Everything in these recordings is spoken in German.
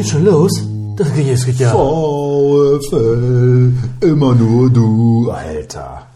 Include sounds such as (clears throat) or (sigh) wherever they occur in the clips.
Geht schon los? Das geht jetzt ja. VfL, immer nur du. Alter.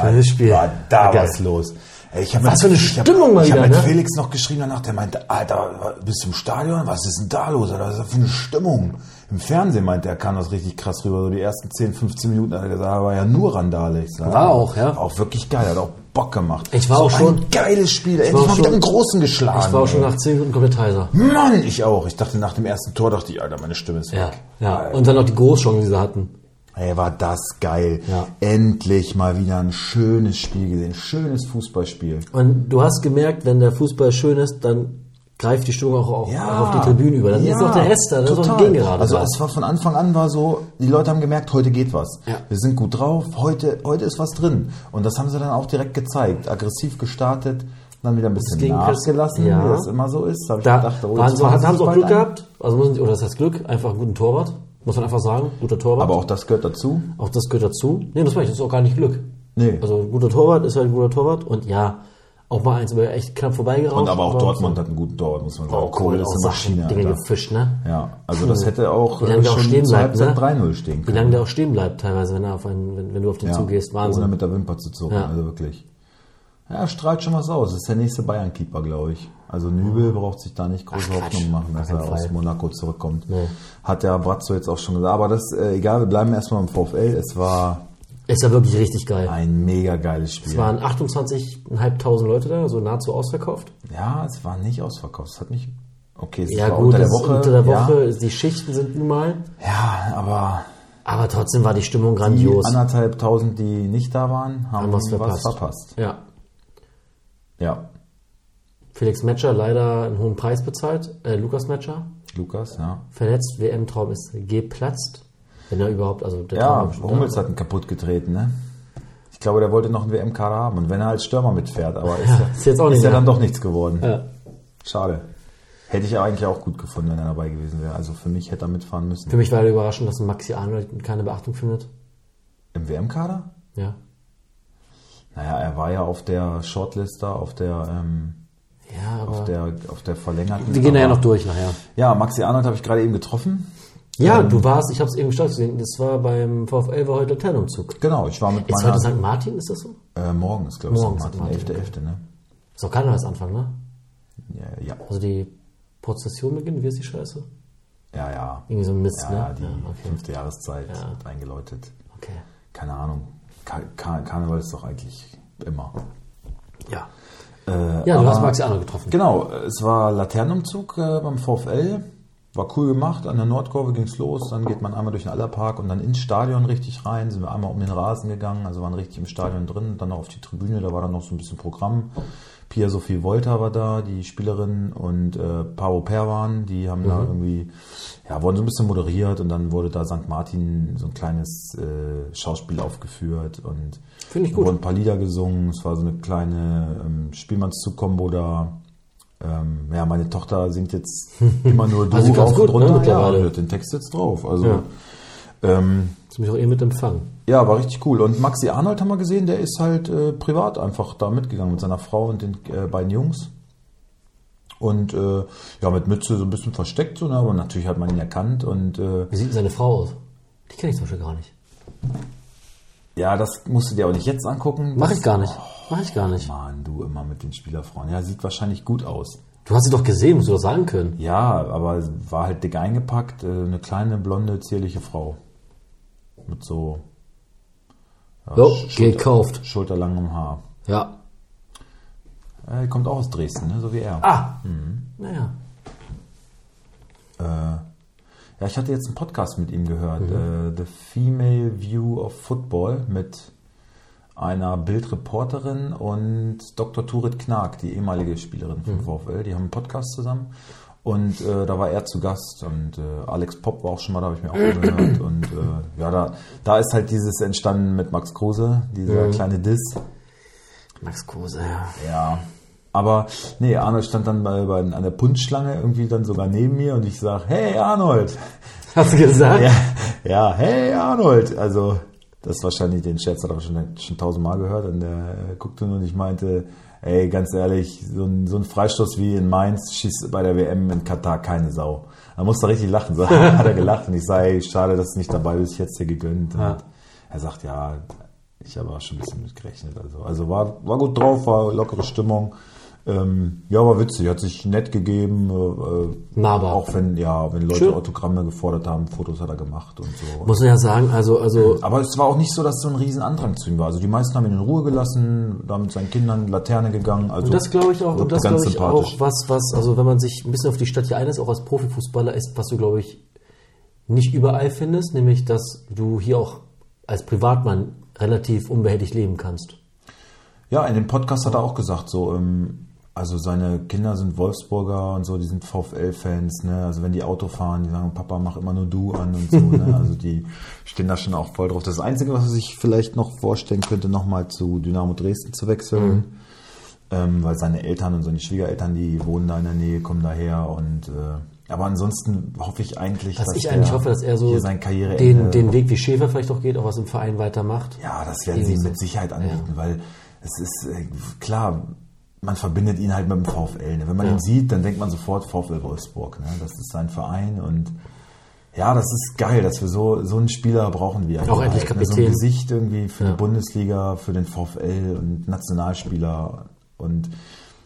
Schönes Spiel. War da Geil. was los. Ey, ich hab Was für eine ich hab- Stimmung mal Ich habe mit ne? Felix noch geschrieben danach, der meinte, Alter, bist du im Stadion? Was ist denn da los? Alter, Was ist das für eine Stimmung? Im Fernsehen meinte er, kam das richtig krass rüber. So die ersten 10, 15 Minuten hat er gesagt, war ja nur Randale. Sag, War auch, ja. Auch wirklich geil, hat auch Bock gemacht. Ich war so auch schon- Ein geiles Spiel. Endlich mal wieder einen Großen geschlagen. Ich war auch schon nach 10 Minuten komplett heiser. Mann, ich auch. Ich dachte nach dem ersten Tor, dachte ich, Alter, meine Stimme ist Ja, weg. ja. Alter. Und dann noch die Großchancen, die sie hatten. Ey, war das geil. Ja. Endlich mal wieder ein schönes Spiel gesehen. Schönes Fußballspiel. Und du hast gemerkt, wenn der Fußball schön ist, dann greift die Stimmung auch, auch, Ja. auch auf die Tribüne über. Dann Ja, ist noch der Rest da, das total. ein gerade. Also es war von Anfang an war so, die Leute haben gemerkt, heute geht was. Ja. Wir sind gut drauf, heute, heute ist was drin. Und das haben sie dann auch direkt gezeigt. Aggressiv gestartet, dann wieder ein bisschen nachgelassen, ja. wie das immer so ist. Da da gedacht, oh, waren so, haben sie auch Glück gehabt. Also müssen, oder das heißt Glück, einfach einen guten Torwart. Muss man einfach sagen, guter Torwart. Aber auch das gehört dazu. Auch das gehört dazu. Nee, das meine ich, das ist auch gar nicht Glück. Nee. Also ein guter Torwart ist halt ein guter Torwart und ja, auch mal eins, aber echt knapp vorbeigeraucht. Und aber auch Dortmund hat einen guten Torwart, muss man sagen. Oh, cool, ist auch eine Maschine. Dinge gefischt, ne? Ja, also das hätte auch Wie lange äh, der auch schon stehen zur bleibt, Halbzeit ne? 3-0 stehen Wie können. lange der auch stehen bleibt teilweise, wenn, er auf einen, wenn, wenn du auf den ja, zugehst. Ohne Wahnsinn. mit der Wimper zu zucken, Ja. also wirklich. Ja, strahlt schon was aus. Das ist der nächste Bayern-Keeper, glaube ich. Also Nübel braucht sich da nicht große Ach. Hoffnung machen, dass er keinen aus Fall. Monaco zurückkommt. Nee. Hat der Brazzo jetzt auch schon gesagt. Aber das, äh, egal, wir bleiben erstmal im VfL. Es war Ist ja wirklich richtig geil. ein mega geiles Spiel. Es waren 28.500 Leute da, so nahezu ausverkauft. ja, es war nicht ausverkauft. Es hat nicht, okay, es Ja war gut, unter der Woche. unter der Woche, Ja, die Schichten sind nun mal. ja aber Aber trotzdem war die Stimmung die grandios. anderthalb tausend, die nicht da waren, haben Haben was was verpasst. verpasst. Ja. Ja, Felix Metscher leider einen hohen Preis bezahlt. Äh, Lukas Metscher Lukas, ja. verletzt, WM-Traum ist geplatzt. Wenn er überhaupt, also der Ja, Traum. Hummels hat ihn kaputt getreten, ne? Ich glaube, der wollte noch einen WM-Kader haben und wenn er als Stürmer mitfährt, aber ist, Ja, ist jetzt auch ist nicht ja dann doch nichts geworden. Ja. Schade. Hätte ich ja eigentlich auch gut gefunden, wenn er dabei gewesen wäre. Also für mich hätte er mitfahren müssen. Für mich war der überraschend, dass ein Maxi Arnold keine Beachtung findet. Im WM-Kader? Ja. Naja, er war ja auf der Shortlist da, auf der, ähm, Ja, aber auf der, auf der verlängerten. wir gehen da ja aber- noch durch nachher. Ja, Maxi Arnold habe ich gerade eben getroffen. Ja, du warst, ich habe es eben gestark gesehen, das war beim VfL war heute Laternenumzug. Genau, ich war mit Ist meiner. heute St. Martin, ist das so? Äh, morgen ist, glaube ich, Morgen St. Martin, Martin, 11.11., ne? Ist doch Karnevalsanfang, ne? Ja, ja, Also die Prozession beginnt, wie ist die Scheiße? ja. ja. Irgendwie so ein Mist, Ja, ne? ja, die okay. fünfte Jahreszeit Ja. wird eingeläutet. okay. Keine Ahnung. Kar Kar Karneval ist doch eigentlich immer. Ja. Äh, Ja, du aber- hast Maxi Arnold getroffen. Genau, es war Laternenumzug äh, beim VfL. War cool gemacht. An der Nordkurve ging's los. Dann geht man einmal durch den Allerpark und dann ins Stadion richtig rein. Sind wir einmal um den Rasen gegangen. Also waren richtig im Stadion drin. Dann noch auf die Tribüne. Da war dann noch so ein bisschen Programm. Pia Sophie Volta war da, die Spielerin und äh, Paro Perwan, die haben Mhm. da irgendwie, ja, wurden so ein bisschen moderiert und dann wurde da St. Martin so ein kleines äh, Schauspiel aufgeführt und Finde ich gut. wurden ein paar Lieder gesungen. Es war so eine kleine ähm, Spielmannszug-Kombo da. Ähm, ja, meine Tochter singt jetzt (laughs) immer nur du Also rauf gut, und runter. ne. Ja, hat den Text jetzt drauf. Also Ja. ähm, Das mich auch eh mit empfangen. ja, war richtig cool. Und Maxi Arnold haben wir gesehen, der ist halt äh, privat einfach da mitgegangen mit seiner Frau und den äh, beiden Jungs. Und äh, ja, mit Mütze so ein bisschen versteckt, so, ne? aber natürlich hat man ihn erkannt. Und äh, Wie sieht denn seine Frau aus? Die kenne ich zum Beispiel gar nicht. Ja, das musst du dir aber nicht jetzt angucken. Mach Das- ich gar nicht. Mach ich gar nicht. Mann, du immer mit den Spielerfrauen. Ja, sieht wahrscheinlich gut aus. Du hast sie doch gesehen, musst du doch sagen können. Ja, aber war halt dick eingepackt. äh, Eine kleine, blonde, zierliche Frau. Mit so ja, Jo, Sch- gekauft. schulterlangem Haar. Ja. Äh, kommt auch aus Dresden, ne? so wie er. Ah. Mhm. Naja. Äh, ja, ich hatte jetzt einen Podcast mit ihm gehört. Mhm. Äh, The Female View of Football mit einer Bildreporterin und Dr. Turit Knag, die ehemalige Spielerin vom Mhm. VfL. Die haben einen Podcast zusammen. Und äh, da war er zu Gast und äh, Alex Popp war auch schon mal, da habe ich mir auch angehört. (clears throat) Und äh, ja, da, da ist halt dieses entstanden mit Max Kruse, dieser Mhm. kleine Diss. Max Kruse, ja. Ja. Aber nee, Arnold stand dann bei, bei, an der Punschschlange irgendwie dann sogar neben mir und ich sag, hey Arnold! (laughs) Hast du gesagt? Ja, ja, hey Arnold! Also, das wahrscheinlich, den Scherz hat er schon, schon tausendmal gehört und der guckte nur und ich meinte, ey, ganz ehrlich, so ein, so ein Freistoß wie in Mainz schießt bei der WM in Katar keine Sau. Da musste er richtig lachen. So, (laughs) hat er gelacht und ich sage, ey, schade, dass du nicht dabei bist, ich hätte es dir gegönnt. Ja. Er sagt, ja, ich habe auch schon ein bisschen mit gerechnet. Also, also war, war gut drauf, war lockere Stimmung. Ähm, ja, war witzig, hat sich nett gegeben. Äh, Nahbar. Auch wenn, ja, wenn Leute Schön. Autogramme gefordert haben, Fotos hat er gemacht und so. Muss man ja sagen, also, also Aber es war auch nicht so, dass so ein riesen Andrang zu ihm war. Also die meisten haben ihn in Ruhe gelassen, da mit seinen Kindern Laterne gegangen. Also Und das glaube ich auch, und das glaube ich auch, was, was, also wenn man sich ein bisschen auf die Stadt hier einlässt, auch als Profifußballer, ist, was du, glaube ich, nicht überall findest, nämlich, dass du hier auch als Privatmann relativ unbehelligt leben kannst. Ja, in dem Podcast hat er auch gesagt, so, ähm, also seine Kinder sind Wolfsburger und so, die sind VfL-Fans, ne? Also wenn die Auto fahren, die sagen, Papa, mach immer nur du an und so, ne? (laughs) Also die stehen da schon auch voll drauf. Das Einzige, was er sich vielleicht noch vorstellen könnte, nochmal zu Dynamo Dresden zu wechseln. Ähm, weil seine Eltern und seine Schwiegereltern, die wohnen da in der Nähe, kommen daher und äh, aber ansonsten hoffe ich eigentlich, Was dass ich eigentlich hoffe, dass er so sein den, den Weg wie Schäfer vielleicht auch geht, auch was im Verein weitermacht. Ja, das werden sie mit. Sicherheit anbieten, weil es ist äh, klar, man verbindet ihn halt mit dem VfL. Ne? Wenn man Ja. ihn sieht, dann denkt man sofort VfL Wolfsburg. Ne? Das ist sein Verein und ja, das ist geil, dass wir so, so einen Spieler brauchen wir. Auch endlich ne? So ein Kapitän. Gesicht irgendwie für Ja. die Bundesliga, für den VfL und Nationalspieler und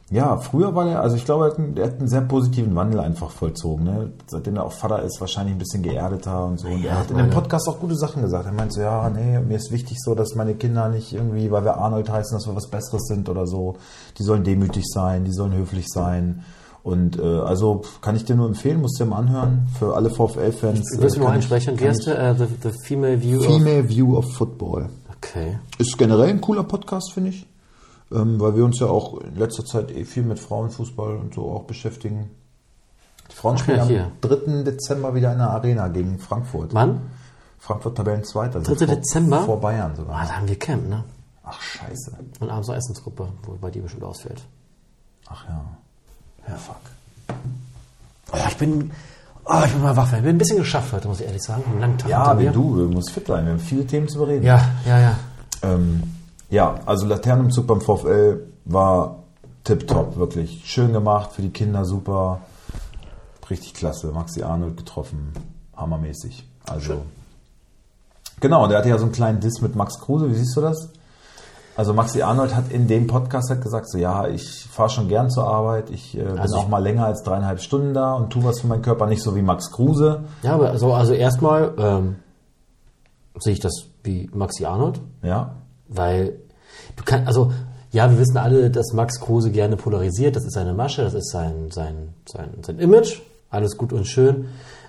ja, früher war er, also ich glaube, er hat, einen, er hat einen sehr positiven Wandel einfach vollzogen. Ne? Seitdem er auch Vater ist, wahrscheinlich ein bisschen geerdeter und so. Und er hat in dem Podcast auch gute Sachen gesagt. Er meinte so, ja, nee, mir ist wichtig so, dass meine Kinder nicht irgendwie, weil wir Arnold heißen, dass wir was Besseres sind oder so. Die sollen demütig sein, die sollen höflich sein. Und äh, also kann ich dir nur empfehlen, musst du dir mal anhören. Für alle VfL-Fans. Du äh, noch kann ich- einsprechen? Wie heißt der? Äh, the, Female View of... Female View of Football. Okay. Ist generell ein cooler Podcast, finde ich. Ähm, weil wir uns ja auch in letzter Zeit eh viel mit Frauenfußball und so auch beschäftigen. Die Frauen spielen ja, hier. am 3. Dezember wieder in der Arena gegen Frankfurt. Wann? Frankfurt Tabellenzweiter. also 3. vor- Dezember? Vor Bayern Ah, sogar. da haben wir Camp, ne? Ach, scheiße. Und abends noch Essensgruppe, wobei die bestimmt ausfällt. Ach ja. Ja, fuck. Oh, ich bin... Oh, ich bin mal wach. Ich bin ein bisschen geschafft heute, muss ich ehrlich sagen. Einen langen Tag Ja, wie du, du musst fit sein. Wir haben viele Themen zu bereden. Ja, ja, ja. Ähm, ja, also Laternenumzug beim VfL war tipptopp, wirklich. Schön gemacht, für die Kinder super. Richtig klasse. Maxi Arnold getroffen. Hammermäßig. Also. Genau, der hatte ja so einen kleinen Diss mit Max Kruse. Wie siehst du das? Also Maxi Arnold hat in dem Podcast halt gesagt, so ja, ich fahre schon gern zur Arbeit, ich äh, bin Also auch mal länger als dreieinhalb Stunden da und tu was für meinen Körper, nicht so wie Max Kruse. Ja, aber also, also erstmal ähm, sehe ich das wie Maxi Arnold, Ja, weil du kannst, also ja, wir wissen alle, dass Max Kruse gerne polarisiert, das ist seine Masche, das ist sein, sein, sein, sein Image, alles gut und schön.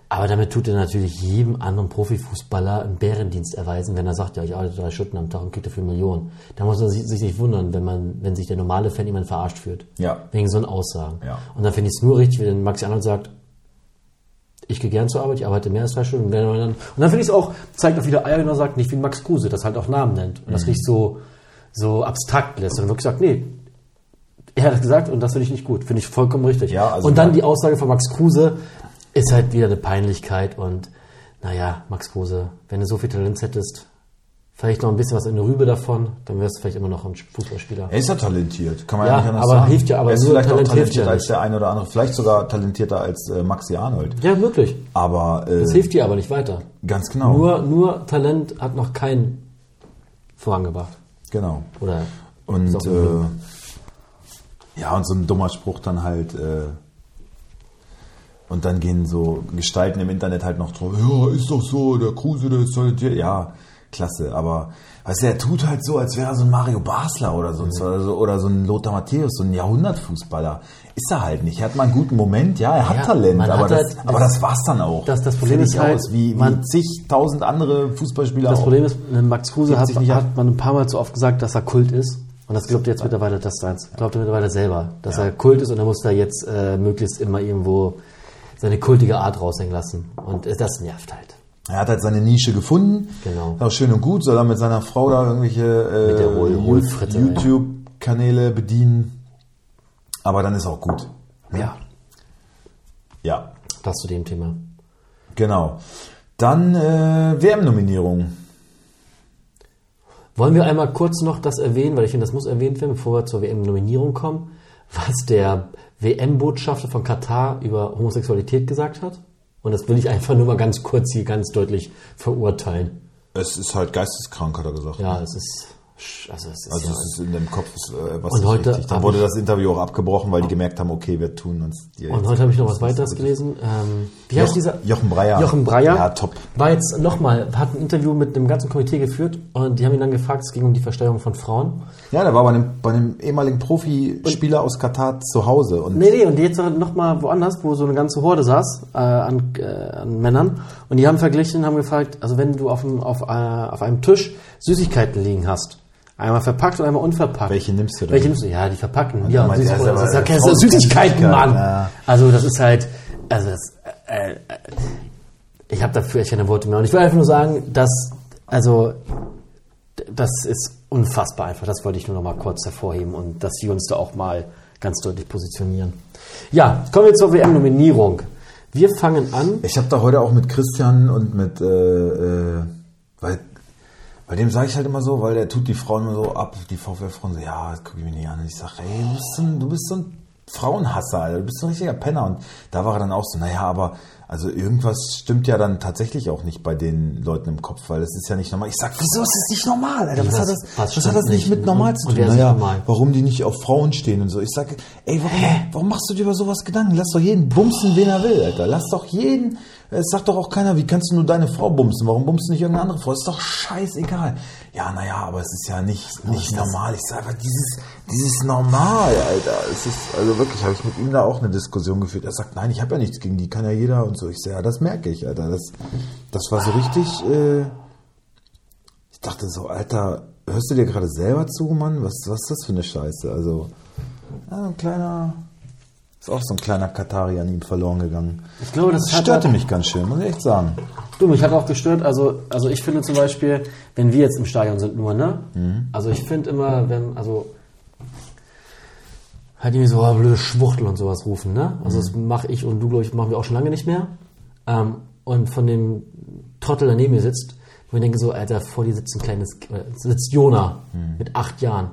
Aber damit tut er natürlich jedem anderen Profifußballer einen Bärendienst erweisen, wenn er sagt, ja, ich arbeite drei Stunden am Tag und kriege dafür Millionen. Da muss man sich, sich nicht wundern, wenn man, wenn sich der normale Fan jemand verarscht fühlt. Ja. Wegen so einen Aussagen. Ja. Und dann finde ich es nur richtig, wenn Maxi Arnold sagt, ich gehe gern zur Arbeit, ich arbeite mehr als drei Stunden. Und dann, und dann finde ich es auch, zeigt auch wieder Eier, wenn er sagt, nicht wie Max Kruse, das halt auch Namen nennt. Und das Mhm. nicht so, so abstrakt lässt, sondern wirklich sagt, nee, er hat das gesagt und das finde ich nicht gut. Finde ich vollkommen richtig. Ja, also und dann die Aussage von Max Kruse ist halt wieder eine Peinlichkeit und naja, Max Kruse, wenn du so viel Talent hättest, vielleicht noch ein bisschen was in der Rübe davon, dann wärst du vielleicht immer noch ein Fußballspieler. Er ist ja talentiert, kann man Ja, ja, nicht anders aber sagen. hilft ja, aber er ist nur vielleicht Talent auch talentierter als der eine oder andere, vielleicht sogar talentierter als äh, Maxi Arnold. Ja, wirklich. Aber äh, Das hilft dir aber nicht weiter. ganz genau. Nur, nur Talent hat noch keinen vorangebracht. genau. Oder Und äh, ja, und so ein dummer Spruch dann halt. Äh, und dann gehen so Gestalten im Internet halt noch drauf. Ja, ist doch so, der Kruse, der ist talentiert. Ja, klasse. Aber weißt du, er tut halt so, als wäre er so ein Mario Basler oder so, oder so, oder so ein Lothar Matthäus, so ein Jahrhundertfußballer. Ist er halt nicht. Er hat mal einen guten Moment, ja, er hat Ja, Talent, aber, hat das, halt- aber das war's dann auch. Das- das Problem ist halt, aus, wie, wie man- zigtausend andere Fußballspieler das auch. Problem ist, Max Kruse hat, sich nicht hat man ein paar Mal zu oft gesagt, dass er Kult ist. Und das glaubt er jetzt mittlerweile, das seins. Glaubt er mittlerweile selber, dass er Kult ist und er muss da jetzt äh, möglichst immer irgendwo seine kultige Art raushängen lassen. Und äh, das nervt halt. Er hat halt seine Nische gefunden. Genau. Ist Auch schön und gut, soll er mit seiner Frau da irgendwelche äh, YouTube-Kanäle bedienen. Aber dann ist auch gut. Ja. Ja, Das zu dem Thema. genau. Dann äh, WM-Nominierung. Wollen wir einmal kurz noch das erwähnen, weil ich finde, das muss erwähnt werden, bevor wir zur WM-Nominierung kommen, was der WM-Botschafter von Katar über Homosexualität gesagt hat? Und das will ich einfach nur mal ganz kurz hier ganz deutlich verurteilen. Es ist halt geisteskrank, hat er gesagt. Ja, es ist. Also, es ist, Also ja, es ist in dem Kopf ist, äh, was Und heute richtig. Dann wurde das Interview auch abgebrochen, weil die gemerkt haben, okay, wir tun uns dir und heute habe ich noch was weiteres gelesen. Ähm, wie heißt Joch- dieser? Jochen Breyer. Jochen Breyer. Ja, top. War jetzt nochmal, hat ein Interview mit dem ganzen Komitee geführt und die haben ihn dann gefragt, es ging um die Versteuerung von Frauen. Ja, der war bei einem, bei einem ehemaligen Profispieler aus Katar zu Hause. Und Nee, nee, und jetzt nochmal woanders, wo so eine ganze Horde saß äh, an, äh, an Männern. Und die haben verglichen, haben gefragt, also wenn du auf, einem, auf, äh, auf einem Tisch Süßigkeiten liegen hast, einmal verpackt und einmal unverpackt. Welche nimmst du denn? Welche nimmst du? Ja, die verpacken. Ja, er, das ist ja keine Süßigkeiten, Mann. ja. Also das ist halt, also das, äh, äh, ich habe dafür echt keine Worte mehr. Und ich will einfach nur sagen, dass, also das ist unfassbar einfach. Das wollte ich nur noch mal kurz hervorheben und dass sie uns da auch mal ganz deutlich positionieren. Ja, kommen wir zur WM-Nominierung. Wir fangen an. Ich habe da heute auch mit Christian und mit, äh, äh, weil, bei dem sage ich halt immer so, weil der tut die Frauen immer so ab, die VfL-Frauen so, ja, das gucke ich mir nicht an. Und ich sage, ey, du bist, so ein, du bist so ein Frauenhasser, Alter. du bist so ein richtiger Penner. Und da war er dann auch so, naja, aber also irgendwas stimmt ja dann tatsächlich auch nicht bei den Leuten im Kopf, weil das ist ja nicht normal. Ich sag, wieso ist es nicht normal, Alter? Was, Was- hat das, was hat das nicht mit normal zu tun? Naja, normal? warum die nicht auf Frauen stehen und so. Ich sage, ey, warum, warum machst du dir über sowas Gedanken? Lass doch jeden bumsen, wen er will, Alter. Lass doch jeden, es sagt doch auch keiner, wie kannst du nur deine Frau bumsen? Warum bumst du nicht irgendeine andere Frau? Ist doch scheißegal. Ja, naja, aber es ist ja nicht, nicht normal. Ich sage einfach, dieses, dieses Normal, Alter. Es ist, also wirklich, habe ich mit ihm da auch eine Diskussion geführt. Er sagt, nein, ich habe ja nichts gegen die, kann ja jeder und so. Ich sage, ja, das merke ich, Alter. Das, das war so richtig, äh, ich dachte so, Alter, hörst du dir gerade selber zu, Mann? Was, was ist das für eine Scheiße? Also, ja, ein kleiner, ist auch so ein kleiner Katari an ihm verloren gegangen. Ich glaube, das Das störte mich ganz schön, muss ich echt sagen. Du, mich hat auch gestört, also, also ich finde zum Beispiel, wenn wir jetzt im Stadion sind nur, ne? Mhm. Also ich finde immer, wenn, also halt irgendwie so oh, blöde Schwuchtel und sowas rufen, ne? Also das Mhm. mache ich und du, glaube ich, machen wir auch schon lange nicht mehr. Ähm, und von dem Trottel, der neben mir sitzt, wo ich denke so, Alter, vor dir sitzt ein kleines, äh, sitzt Jona Mhm. mit acht Jahren.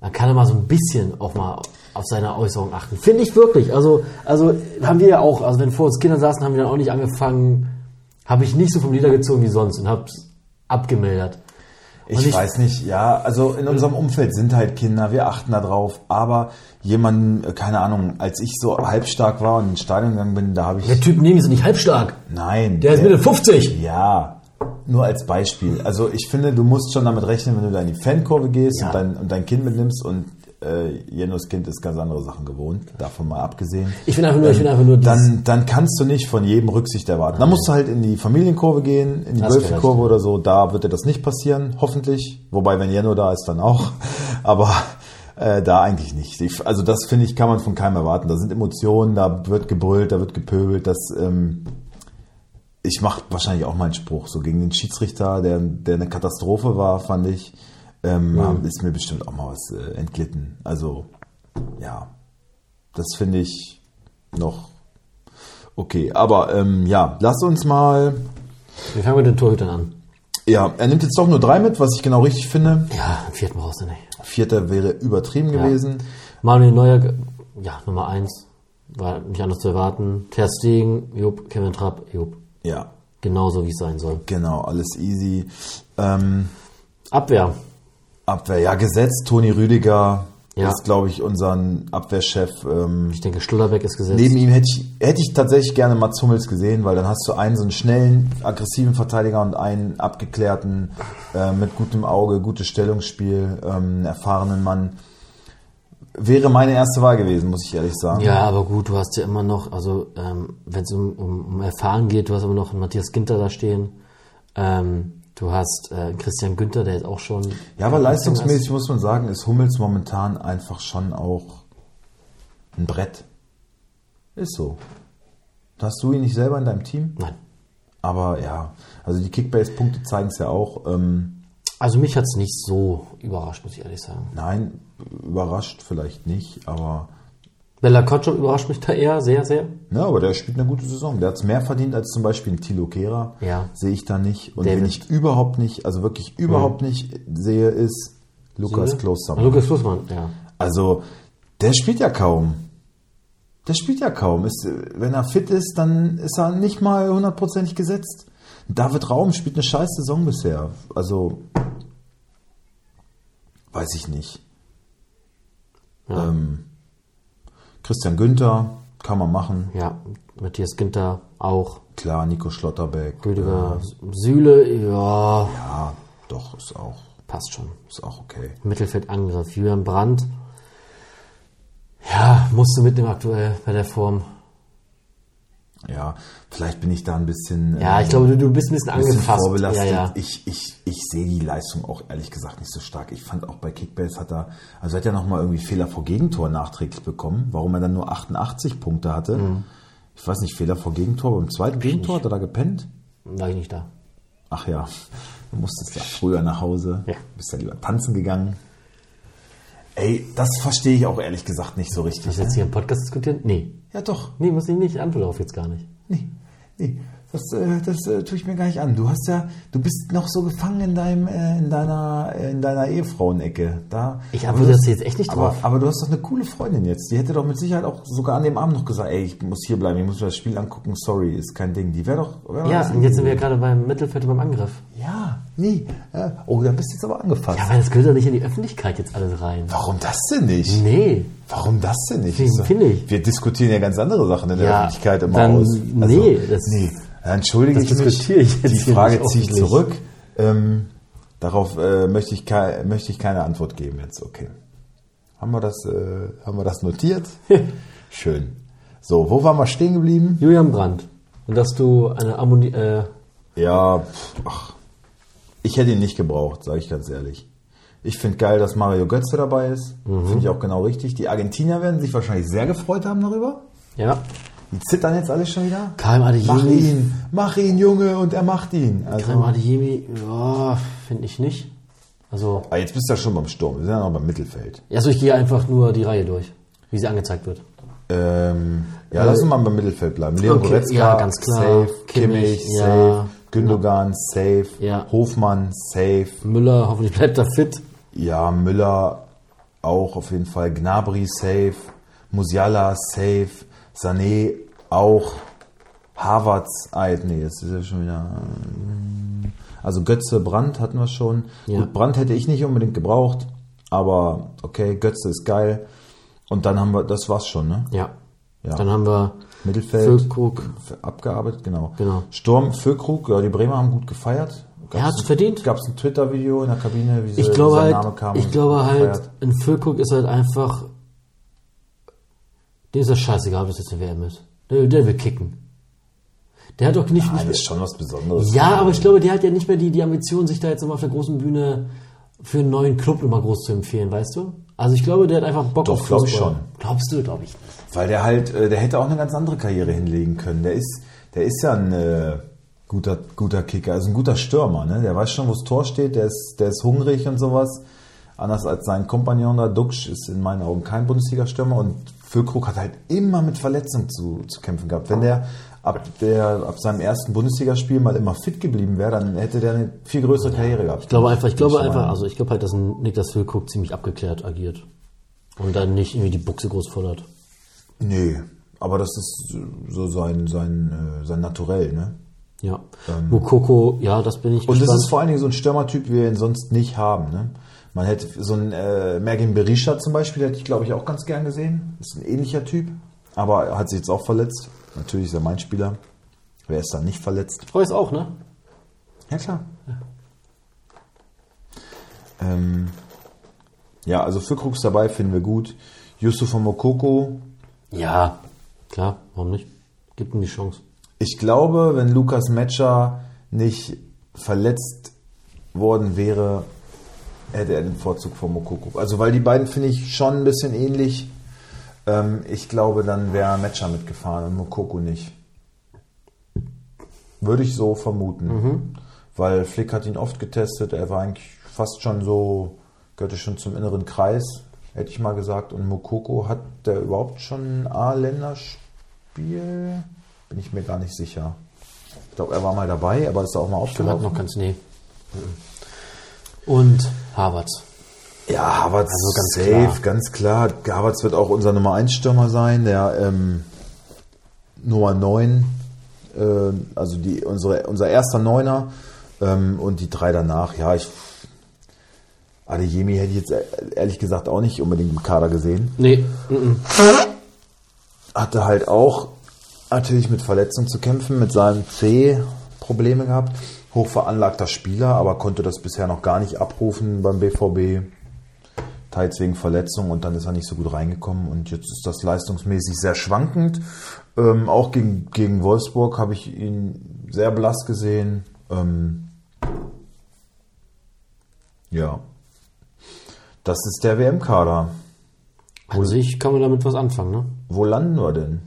Dann kann er mal so ein bisschen auch mal auf seine Äußerung achten. Finde ich wirklich. Also, also haben wir ja auch, also wenn vor uns Kinder saßen, haben wir dann auch nicht angefangen, habe ich nicht so vom Lieder gezogen wie sonst und habe abgemildert. Und Ich, weiß nicht, ja, also in unserem Umfeld sind halt Kinder, wir achten da drauf, aber jemanden, keine Ahnung, als ich so halbstark war und ins Stadion gegangen bin, da habe ich. Der Typ neben ist nicht halbstark. Nein. Der ist Mitte 50. Ja, nur als Beispiel. Also ich finde, du musst schon damit rechnen, wenn du da in die Fankurve gehst Ja. und, dein, und dein Kind mitnimmst und äh, Jenos Kind ist ganz andere Sachen gewohnt, davon mal abgesehen. Ich finde einfach nur, ich finde einfach nur Dann, dann kannst du nicht von jedem Rücksicht erwarten. Dann musst du halt in die Familienkurve gehen, in die Wölfe-Kurve oder so, da wird dir das nicht passieren, hoffentlich. Wobei, wenn Jeno da ist, dann auch. (laughs) Aber äh, da eigentlich nicht. Ich, also das, finde ich, kann man von keinem erwarten. Da sind Emotionen, da wird gebrüllt, da wird gepöbelt, das... Ähm, ich mache wahrscheinlich auch meinen Spruch. So gegen den Schiedsrichter, der, der eine Katastrophe war, fand ich, ähm, ist mir bestimmt auch mal was äh, entglitten. Also, ja, das finde ich noch okay. Aber ähm, ja, lass uns mal. Wir fangen mit den Torhütern an. Ja, er nimmt jetzt doch nur drei mit, was ich genau richtig finde. Ja, vierten brauchst du nicht. Vierter wäre übertrieben Ja. gewesen. Manuel Neuer, ja, Nummer eins. War nicht anders zu erwarten. Ter Stegen, Jupp, Kevin Trapp, Jupp. Ja, Genauso wie es sein soll. genau, alles easy. Ähm, Abwehr. Abwehr, ja, gesetzt. Toni Rüdiger Ja. ist, glaube ich, unser Abwehrchef. Ähm, Ich denke, Stullerbeck ist gesetzt. Neben ihm hätte ich, hätte ich tatsächlich gerne Mats Hummels gesehen, weil dann hast du einen so einen schnellen, aggressiven Verteidiger und einen abgeklärten, äh, mit gutem Auge, gutes Stellungsspiel, ähm, erfahrenen Mann. Wäre meine erste Wahl gewesen, muss ich ehrlich sagen. Ja, aber gut, du hast ja immer noch, also ähm, wenn es um, um, um Erfahren geht, du hast immer noch einen Matthias Ginter da stehen. Ähm, du hast äh, Christian Günther, der ist auch schon. Ja, aber leistungsmäßig muss man sagen, ist Hummels momentan einfach schon auch ein Brett. Ist so. Hast du ihn nicht selber in deinem Team? Nein. Aber ja, also die Kickbase-Punkte zeigen es ja auch. Ähm, Also mich hat es nicht so überrascht, muss ich ehrlich sagen. Nein, überrascht vielleicht nicht, aber Bella Kotschop überrascht mich da eher sehr, sehr. Ja, aber der spielt eine gute Saison. Der hat es mehr verdient als zum Beispiel ein Tilo Kehrer. Ja. Sehe ich da nicht. Und David. wen ich überhaupt nicht, also wirklich überhaupt nicht sehe, ist Lukas Klostermann. Lukas Klussmann, ja. Also, der spielt ja kaum. Der spielt ja kaum. Ist, wenn er fit ist, dann ist er nicht mal hundertprozentig gesetzt. David Raum spielt eine scheiß Saison bisher. Also, weiß ich nicht. Ja. Ähm, Christian Günther kann man machen. Ja, Matthias Ginter auch. Klar, Nico Schlotterbeck. Rüdiger Süle, ja, Ja, doch, ist auch, passt schon. ist auch okay. Mittelfeldangriff, Julian Brandt. Ja, musste mitnehmen aktuell bei der Form. Ja, vielleicht bin ich da ein bisschen. Ja, ich glaube, du, du bist ein bisschen bisschen angefasst. vorbelastet. Ja, ja. Ich, ich, ich sehe die Leistung auch ehrlich gesagt nicht so stark. Ich fand auch bei Kickbase hat er, also hat er nochmal irgendwie Fehler vor Gegentor nachträglich bekommen, warum er dann nur 88 Punkte hatte. Mhm. Ich weiß nicht, Fehler vor Gegentor, beim zweiten Gegentor hat er da gepennt. War ich nicht da. Ach ja, du musstest ja früher nach Hause, Ja. bist ja lieber tanzen gegangen. Ey, das verstehe ich auch ehrlich gesagt nicht so richtig. Hast du jetzt hier im Podcast diskutieren? Nee. Ja, doch. Nee, muss ich nicht. Antwort darauf jetzt gar nicht. Nee, nee, das, äh, das äh, tue ich mir gar nicht an. Du hast ja, du bist noch so gefangen in deinem, äh, in deiner, in deiner Ehefrauenecke. Da. Ich antworte das jetzt echt nicht aber, drauf. aber du hast doch eine coole Freundin jetzt. Die hätte doch mit Sicherheit auch sogar an dem Abend noch gesagt, ey, ich muss hier bleiben, ich muss mir das Spiel angucken. Sorry, ist kein Ding. Die wäre doch. Wär Ja, und jetzt sind wir gerade beim Mittelfeld und beim Angriff. Ja, nee. Oh, da bist du jetzt aber angefasst. Ja, weil das gehört doch nicht in die Öffentlichkeit jetzt alles rein. Warum das denn nicht? Nee. Warum das denn nicht? Finde- ich. Wir diskutieren ja ganz andere Sachen in der Ja, Öffentlichkeit immer dann- aus. nee, das- nee. Ja, Entschuldige das ich mich. diskutiere ich jetzt Die Frage ziehe ich zurück. Ähm, darauf äh, möchte, ich möchte ich keine Antwort geben jetzt. Okay. Haben wir das, äh, haben wir das notiert? (laughs) Schön. So, wo waren wir stehen geblieben? Julian Brandt. Und dass du eine Ammoni äh, Ja, pff, ach, ich hätte ihn nicht gebraucht, sage ich ganz ehrlich. Ich finde geil, dass Mario Götze dabei ist. Mhm. Finde ich auch genau richtig. Die Argentinier werden sich wahrscheinlich sehr gefreut haben darüber. ja, Die zittern jetzt alle schon wieder. Karim Mach Adeyemi. ihn, mach ihn, Junge, und er macht ihn. Also, Karim Adeyemi, ja, finde ich nicht. Also, aber jetzt bist du ja schon beim Sturm. Wir sind ja noch beim Mittelfeld. also ich gehe einfach nur die Reihe durch, wie sie angezeigt wird. Ähm, ja, lass uns mal beim Mittelfeld bleiben. Leon okay, Goretzka, ja, ganz klar. safe. Kimmich, Kimmich, ja. safe. Gündogan, safe. Ja. Hofmann, safe. Müller, hoffentlich bleibt er fit. Ja, Müller auch auf jeden Fall. Gnabry, safe. Musiala, safe. Sané auch. Havertz, ah, nee, jetzt ist er schon wieder. Also Götze, Brandt hatten wir schon. Ja. Gut, Brandt hätte ich nicht unbedingt gebraucht, aber okay, Götze ist geil. Und dann haben wir, das war's schon, ne? Ja. Ja. Dann haben wir Mittelfeld. Füllkrug. Abgearbeitet, genau. Genau. Sturm, Füllkrug, ja, die Bremer haben gut gefeiert. Er hat's verdient. Gab es ein Twitter-Video in der Kabine, wie, Ich wie glaube sein halt, Name kam. ich glaube halt, ein Füllkrug ist halt einfach, dem ist das scheißegal, ob das jetzt eine WM ist. Der, der will kicken. Der hat doch nicht, Nein, nicht das ist schon was Besonderes. Ja, aber ich glaube, der hat ja nicht mehr die, die Ambition, sich da jetzt immer auf der großen Bühne für einen neuen Club immer groß zu empfehlen, weißt du? Also ich glaube, der hat einfach Bock Doch, auf glaub ich schon. Glaubst du, glaube ich nicht. Weil der halt, äh, der hätte auch eine ganz andere Karriere hinlegen können. Der ist, der ist ja ein äh, guter, guter Kicker, also ein guter Stürmer. Ne? Der weiß schon, wo das Tor steht, der ist, der ist hungrig und sowas. Anders als sein Kompagnon da, Duxch ist in meinen Augen kein Bundesliga-Stürmer und Füllkrug hat halt immer mit Verletzungen zu, zu kämpfen gehabt. Wenn der ab, der ab seinem ersten Bundesligaspiel mal immer fit geblieben wäre, dann hätte der eine viel größere Karriere gehabt. Ich glaube einfach, ich glaube einfach, also ich glaube halt, dass Niklas Füllkrug ziemlich abgeklärt agiert. Und dann nicht irgendwie die Buchse groß fordert. Nee, aber das ist so sein, sein, äh, sein Naturell, ne? Ja. Mukoko, ja, das bin ich Ähm. Und gespannt. das ist vor allen Dingen so ein Stürmertyp, wie wir ihn sonst nicht haben. Ne? Man hätte so einen äh, Mergin Berisha zum Beispiel, hätte ich glaube ich auch ganz gern gesehen. Ist ein ähnlicher Typ, aber er hat sich jetzt auch verletzt. Natürlich ist er mein Spieler. Wer ist da nicht verletzt? Reus auch, ne? Ja, klar. Ähm, ja, also Füllkrug ist dabei, finden wir gut. Yusuf Mokoko, Ja, klar, warum nicht? Gibt ihm die Chance. Ich glaube, wenn Lukas Metscher nicht verletzt worden wäre, hätte er den Vorzug von Mokoko. Also weil die beiden finde ich schon ein bisschen ähnlich. Ähm, ich glaube, dann wäre Metscher mitgefahren und Mokoko nicht. Würde ich so vermuten. Weil Flick hat ihn oft getestet. Er war eigentlich fast schon so, gehörte schon zum inneren Kreis. hätte ich mal gesagt. Und Mokoko hat der überhaupt schon ein A-Länderspiel? Bin ich mir gar nicht sicher. Ich glaube, er war mal dabei, aber ist auch mal Hat aufgelaufen. noch ganz nee. Und Harvard. Ja, Havertz Also ganz safe, klar. ganz klar. Havertz wird auch unser Nummer 1 Stürmer sein, der ähm, Nummer 9, äh, also die, unsere, unser erster Neuner ähm, und die drei danach. Ja, ich Adeyemi hätte ich jetzt e- ehrlich gesagt auch nicht unbedingt im Kader gesehen. Nee, mhm. Hatte halt auch natürlich mit Verletzungen zu kämpfen, mit seinem C Probleme gehabt. Hochveranlagter Spieler, aber konnte das bisher noch gar nicht abrufen beim BVB. Teils wegen Verletzung und dann ist er nicht so gut reingekommen und jetzt ist das leistungsmäßig sehr schwankend. Ähm, auch gegen, gegen Wolfsburg habe ich ihn sehr blass gesehen. Ähm, ja. Das ist der WM-Kader. An sich kann man damit was anfangen, ne? Wo landen wir denn?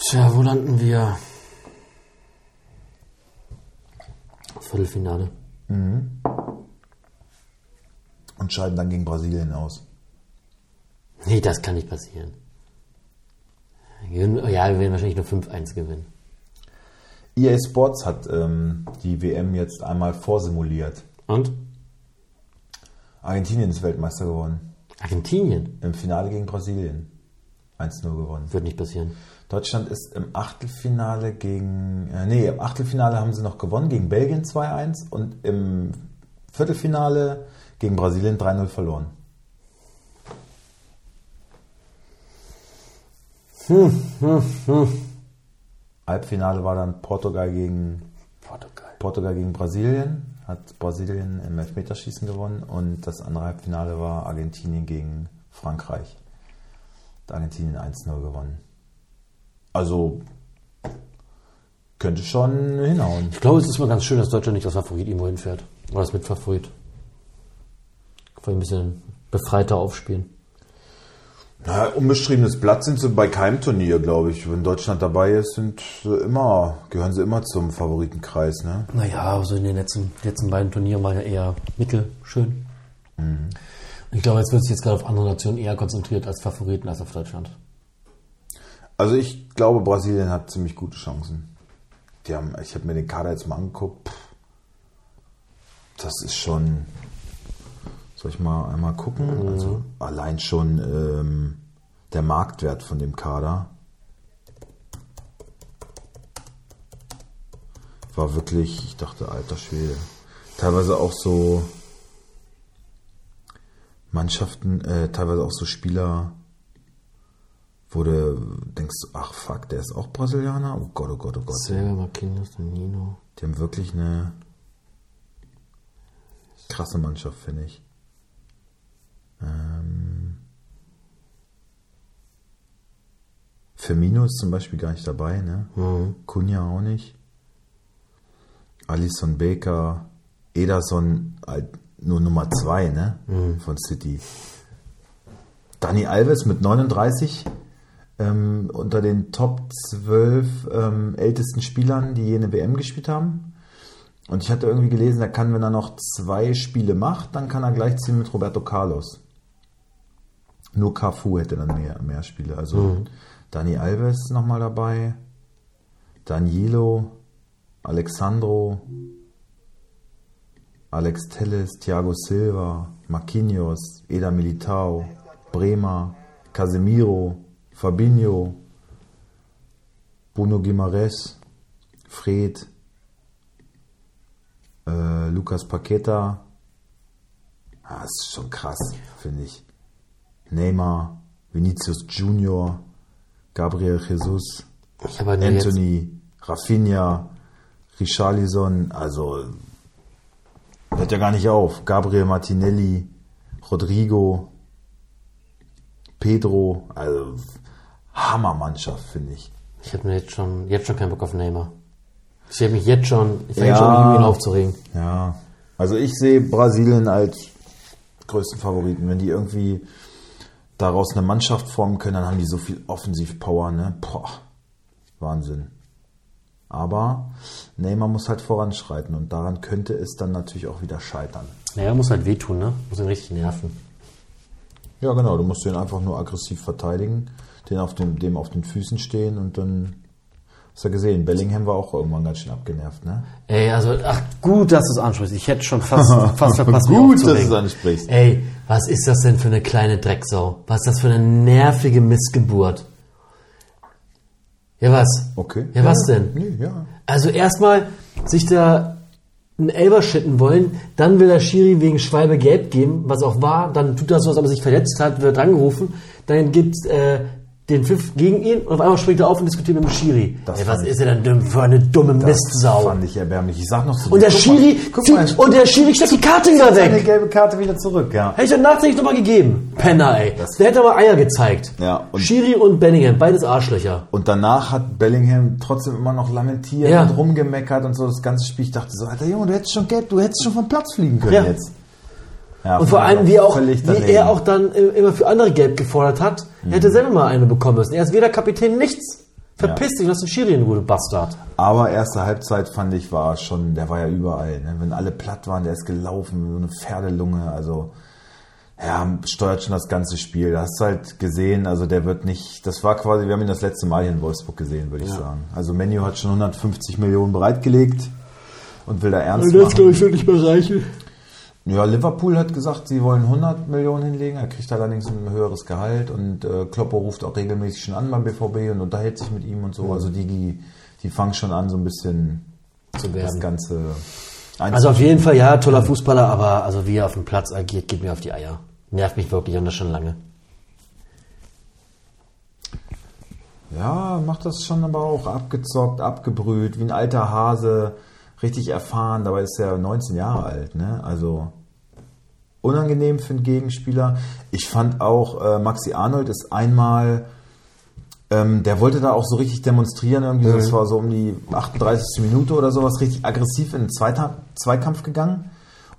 Tja, wo landen wir? Viertelfinale. Und scheiden dann gegen Brasilien aus. Nee, das kann nicht passieren. Ja, wir werden wahrscheinlich nur 5-1 gewinnen. EA Sports hat ähm, die WM jetzt einmal vorsimuliert. Und? Argentinien ist Weltmeister geworden. Argentinien? Im Finale gegen Brasilien. 1-0 gewonnen. Wird nicht passieren. Deutschland ist im Achtelfinale gegen. Äh, nee, im Achtelfinale haben sie noch gewonnen gegen Belgien 2-1 und im Viertelfinale gegen Brasilien 3-0 verloren. Halbfinale war dann Portugal gegen Portugal. Portugal gegen Brasilien, hat Brasilien im Elfmeterschießen gewonnen und das andere Halbfinale war Argentinien gegen Frankreich. Hat Argentinien 1-0 gewonnen. Also könnte schon hinhauen. Ich glaube, es ist mal ganz schön, dass Deutschland nicht als Favorit irgendwo hinfährt. Oder als Mitfavorit. Vielleicht ein bisschen befreiter aufspielen. Na, unbeschriebenes Blatt sind sie bei keinem Turnier, glaube ich. Wenn Deutschland dabei ist, sind sie immer, gehören sie immer zum Favoritenkreis, ne? Naja, also in den letzten, letzten beiden Turnieren waren ja eher mittelschön. Und ich glaube, jetzt wird sich jetzt gerade auf andere Nationen eher konzentriert als Favoriten als auf Deutschland. Also ich glaube, Brasilien hat ziemlich gute Chancen. Die haben, ich habe mir den Kader jetzt mal angeguckt. Das ist schon. Soll ich mal einmal gucken? Also allein schon ähm, der Marktwert von dem Kader war wirklich, ich dachte, alter Schwede. Teilweise auch so Mannschaften, äh, teilweise auch so Spieler, wo du denkst, ach fuck, der ist auch Brasilianer? Oh Gott, oh Gott, oh Gott. Silva, Marquinhos, Danilo. Die haben wirklich eine krasse Mannschaft, finde ich. Ähm Firmino ist zum Beispiel gar nicht dabei, ne? Mhm. Kunja auch nicht. Alisson Baker, Ederson halt nur Nummer 2, ne? Von City. Dani Alves mit 39 ähm, unter den Top 12 ähm, ältesten Spielern, die je eine WM gespielt haben. Und ich hatte irgendwie gelesen, er kann, wenn er noch zwei Spiele macht, dann kann er gleichziehen mit Roberto Carlos. Nur Cafu hätte dann mehr, mehr Spiele. Also Dani Alves nochmal dabei, Danilo, Alexandro, Alex Telles, Thiago Silva, Marquinhos, Eda Militao, Bremer, Casemiro, Fabinho, Bruno Guimaraes, Fred, äh, Lucas Paqueta. Ah, das ist schon krass, finde ich. Neymar, Vinicius Junior, Gabriel Jesus, jetzt, Anthony, Rafinha, Richarlison, also hört ja gar nicht auf. Gabriel Martinelli, Rodrigo, Pedro, also Hammermannschaft, finde ich. ich habe mir jetzt schon, jetzt schon keinen Bock auf Neymar. Ich sehe mich jetzt schon, ich fange Ja. schon an, ihn aufzuregen. Ja, also ich sehe Brasilien als größten Favoriten. Wenn die irgendwie daraus eine Mannschaft formen können, dann haben die so viel Offensivpower, ne? Boah, Wahnsinn. Aber Neymar muss halt voranschreiten und daran könnte es dann natürlich auch wieder scheitern. Naja, muss halt wehtun, ne? Muss ihn richtig nerven. Ja, genau, du musst ihn einfach nur aggressiv verteidigen, den auf dem, dem auf den Füßen stehen und dann hast du ja gesehen, Bellingham war auch irgendwann ganz schön abgenervt, ne? Ey, also, ach, gut, dass du es ansprichst. Ich hätte schon fast, (laughs) fast verpasst, Gut, dass du es ansprichst. Ey, was ist das denn für eine kleine Drecksau? Was ist das für eine nervige Missgeburt? Ja, was? Okay. Ja, was denn? Nee, ja. Also erstmal sich da einen Elber schitten wollen, dann will der Schiri wegen Schwalbe gelb geben, was auch war, dann tut er so, als ob er sich verletzt hat, wird angerufen, dann gibt äh, den Pfiff gegen ihn und auf einmal springt er auf und diskutiert mit dem Schiri. Das Ey, was ist er denn dumm für eine dumme Das Mistsau? fand ich erbärmlich. Ich sag noch zu Und dir, der Schiri mal, guck zieht, mal, und der Schiri steckt die Karte wieder weg. gelbe Karte wieder zurück, ja. Hätte ich dann nachträglich nochmal gegeben. Penner, ey. Der hätte aber Eier gezeigt. Ja, und- Schiri und Benningham, beides Arschlöcher. Und danach hat Bellingham trotzdem immer noch lamentiert Ja. und rumgemeckert und so das ganze Spiel. Ich dachte so, Alter Junge, du hättest schon gelb, du hättest schon vom Platz fliegen können Ja. jetzt. Ja, Und vor allem, wie, auch, wie er auch dann äh, immer für andere Gelb gefordert hat. Er hätte selber mal eine bekommen müssen. Er ist weder Kapitän, nichts. Verpiss dich, lass den Schiri in Ruhe, Bastard. Aber erste Halbzeit fand ich war schon, der war ja überall. Ne? Wenn alle platt waren, der ist gelaufen, so eine Pferdelunge. Also ja, steuert schon das ganze Spiel. Da hast du halt gesehen, also der wird nicht, das war quasi, wir haben ihn das letzte Mal hier in Wolfsburg gesehen, würde ich sagen. Also Menu hat schon 150 Millionen bereitgelegt und will da ernst machen. ich, wirklich bereichen. Ja, Liverpool hat gesagt, sie wollen 100 Millionen hinlegen. Er kriegt allerdings ein höheres Gehalt und äh, Kloppo ruft auch regelmäßig schon an beim BVB und unterhält sich mit ihm und so. Also die, die, die fangen schon an, so ein bisschen Zu das werden. Ganze Also auf jeden Fall, ja, toller Fußballer, aber also wie er auf dem Platz agiert, geht mir auf die Eier. Nervt mich wirklich und das schon lange. Ja, macht das schon aber auch abgezockt, abgebrüht, wie ein alter Hase, richtig erfahren. Dabei ist er 19 Jahre alt, ne? Also unangenehm für einen Gegenspieler. Ich fand auch, äh, Maxi Arnold ist einmal, ähm, der wollte da auch so richtig demonstrieren, irgendwie, das war so um die 38. Minute oder sowas, richtig aggressiv in den Zweita Zweikampf gegangen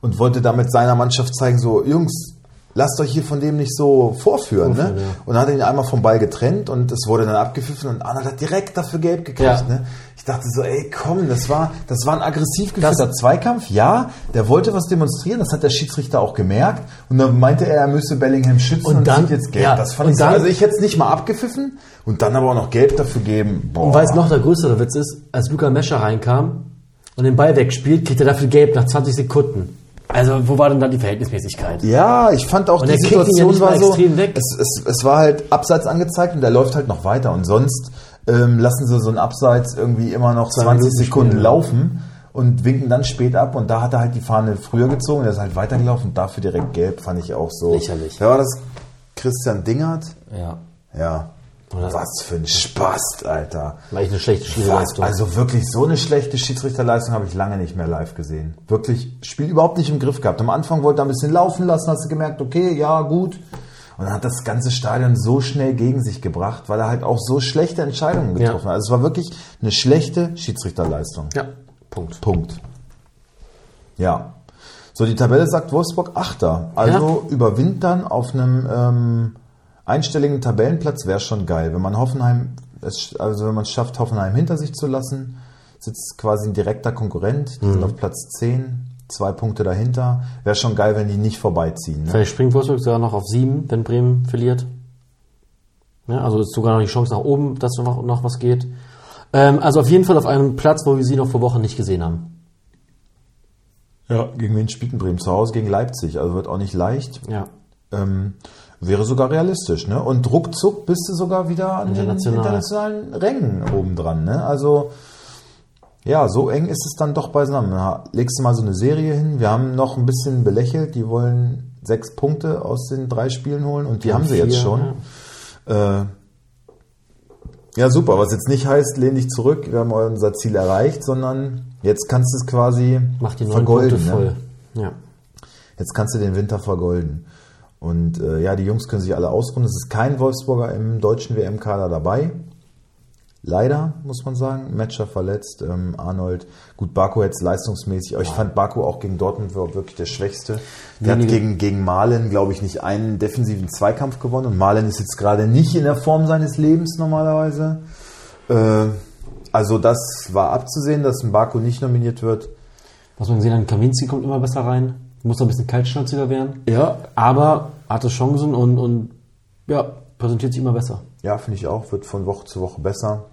und wollte damit seiner Mannschaft zeigen, so, Jungs, lasst euch hier von dem nicht so vorführen, ne? ja. Und hat ihn einmal vom Ball getrennt und es wurde dann abgepfiffen und Arnold hat direkt dafür gelb gekriegt, Ja. ne? Ich dachte so, ey, komm, das war, das war ein aggressiv geführter Zweikampf. Ja, der wollte was demonstrieren, das hat der Schiedsrichter auch gemerkt. Und dann meinte er, er müsse Bellingham schützen Und und, dann- sieht jetzt gelb. ja, das fand ich so, dann- also ich hätte es nicht mal abgepfiffen und dann aber auch noch gelb dafür geben. Boah. Und weil es noch der größere Witz ist, als Luca Mescher reinkam und den Ball wegspielt, kriegt er dafür gelb nach 20 Sekunden. Also wo war denn dann die Verhältnismäßigkeit? Ja, ich fand auch Und die ja Situation nicht war so, es, es, es war halt abseits angezeigt und der läuft halt noch weiter und sonst ähm, lassen sie so ein Abseits irgendwie immer noch Zwei 20 Minuten Sekunden laufen und winken dann spät ab und da hat er halt die Fahne früher gezogen, der ist halt weitergelaufen und dafür direkt gelb, fand ich auch so. Lächerlich. Ja, war das Christian Dingert? Ja. Ja. Oder- Was für ein Spast, Alter. War ich eine schlechte Was? Spielleistung. Also wirklich so eine schlechte Schiedsrichterleistung habe ich lange nicht mehr live gesehen. Wirklich, Spiel überhaupt nicht im Griff gehabt. Am Anfang wollte er ein bisschen laufen lassen, hast du gemerkt, okay, ja, gut. Und dann hat das ganze Stadion so schnell gegen sich gebracht, weil er halt auch so schlechte Entscheidungen Ja. getroffen hat. Also es war wirklich eine schlechte Schiedsrichterleistung. ja, Punkt. Punkt. Ja. So, die Tabelle sagt Wolfsburg Achter. Also überwintern auf einem ähm, einstelligen Tabellenplatz wäre schon geil. Wenn man Hoffenheim, also wenn man es schafft, Hoffenheim hinter sich zu lassen, sitzt quasi ein direkter Konkurrent. Die sind auf Platz 10, zwei Punkte dahinter. Wäre schon geil, wenn die nicht vorbeiziehen. Ne? Vielleicht springt Wolfsburg sogar noch auf sieben, wenn Bremen verliert. Ja, also ist sogar noch die Chance nach oben, dass noch, noch was geht. Ähm, also auf jeden Fall auf einem Platz, wo wir sie noch vor Wochen nicht gesehen haben. Ja, gegen wen spielt Bremen? Zu Hause gegen Leipzig. Also wird auch nicht leicht. Ja. Ähm, wäre sogar realistisch, ne? Und ruckzuck bist du sogar wieder an den International. internationalen Rängen oben dran, ne? Also ja, so eng ist es dann doch beisammen. Ja, legst du mal so eine Serie hin. Wir haben noch ein bisschen belächelt, die wollen sechs Punkte aus den drei Spielen holen und die haben sie jetzt Vier, schon. Äh, ja, super. Was jetzt nicht heißt, lehn dich zurück, wir haben unser Ziel erreicht, sondern jetzt kannst du es quasi Macht die vergolden. Punkte ne? voll. Ja. Jetzt kannst du den Winter vergolden. Und äh, ja, die Jungs können sich alle ausruhen. Es ist kein Wolfsburger im deutschen WM-Kader dabei. Leider, muss man sagen. Matcher verletzt, ähm, Arnold. Gut, Baku jetzt leistungsmäßig, aber ich fand Baku auch gegen Dortmund war wirklich der Schwächste. Der hat Wenige- gegen, gegen Malen, glaube ich, nicht einen defensiven Zweikampf gewonnen. Und Malen ist jetzt gerade nicht in der Form seines Lebens normalerweise. Äh, Also das war abzusehen, dass ein Baku nicht nominiert wird. Was man gesehen hat, Kaminski kommt immer besser rein. Muss ein bisschen kaltschnäuziger werden. Ja. Aber hatte Chancen und, und ja, präsentiert sich immer besser. Ja, finde ich auch. Wird von Woche zu Woche besser.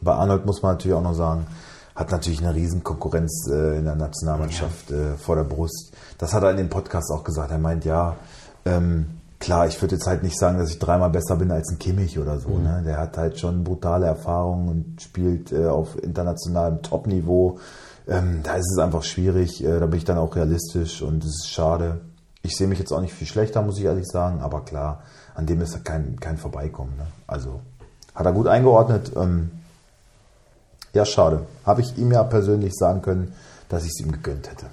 Bei Arnold muss man natürlich auch noch sagen, hat natürlich eine riesen Konkurrenz äh, in der Nationalmannschaft äh, vor der Brust. Das hat er in dem Podcast auch gesagt. Er meint, ja, ähm, klar, ich würde jetzt halt nicht sagen, dass ich dreimal besser bin als ein Kimmich oder so. Ne? Der hat halt schon brutale Erfahrungen und spielt äh, auf internationalem Top-Niveau. Ähm, da ist es einfach schwierig. Äh, da bin ich dann auch realistisch und es ist schade. Ich sehe mich jetzt auch nicht viel schlechter, muss ich ehrlich sagen. Aber klar, an dem ist kein, kein Vorbeikommen. Ne? Also hat er gut eingeordnet. Ähm, ja, schade. Habe ich ihm ja persönlich sagen können, dass ich es ihm gegönnt hätte.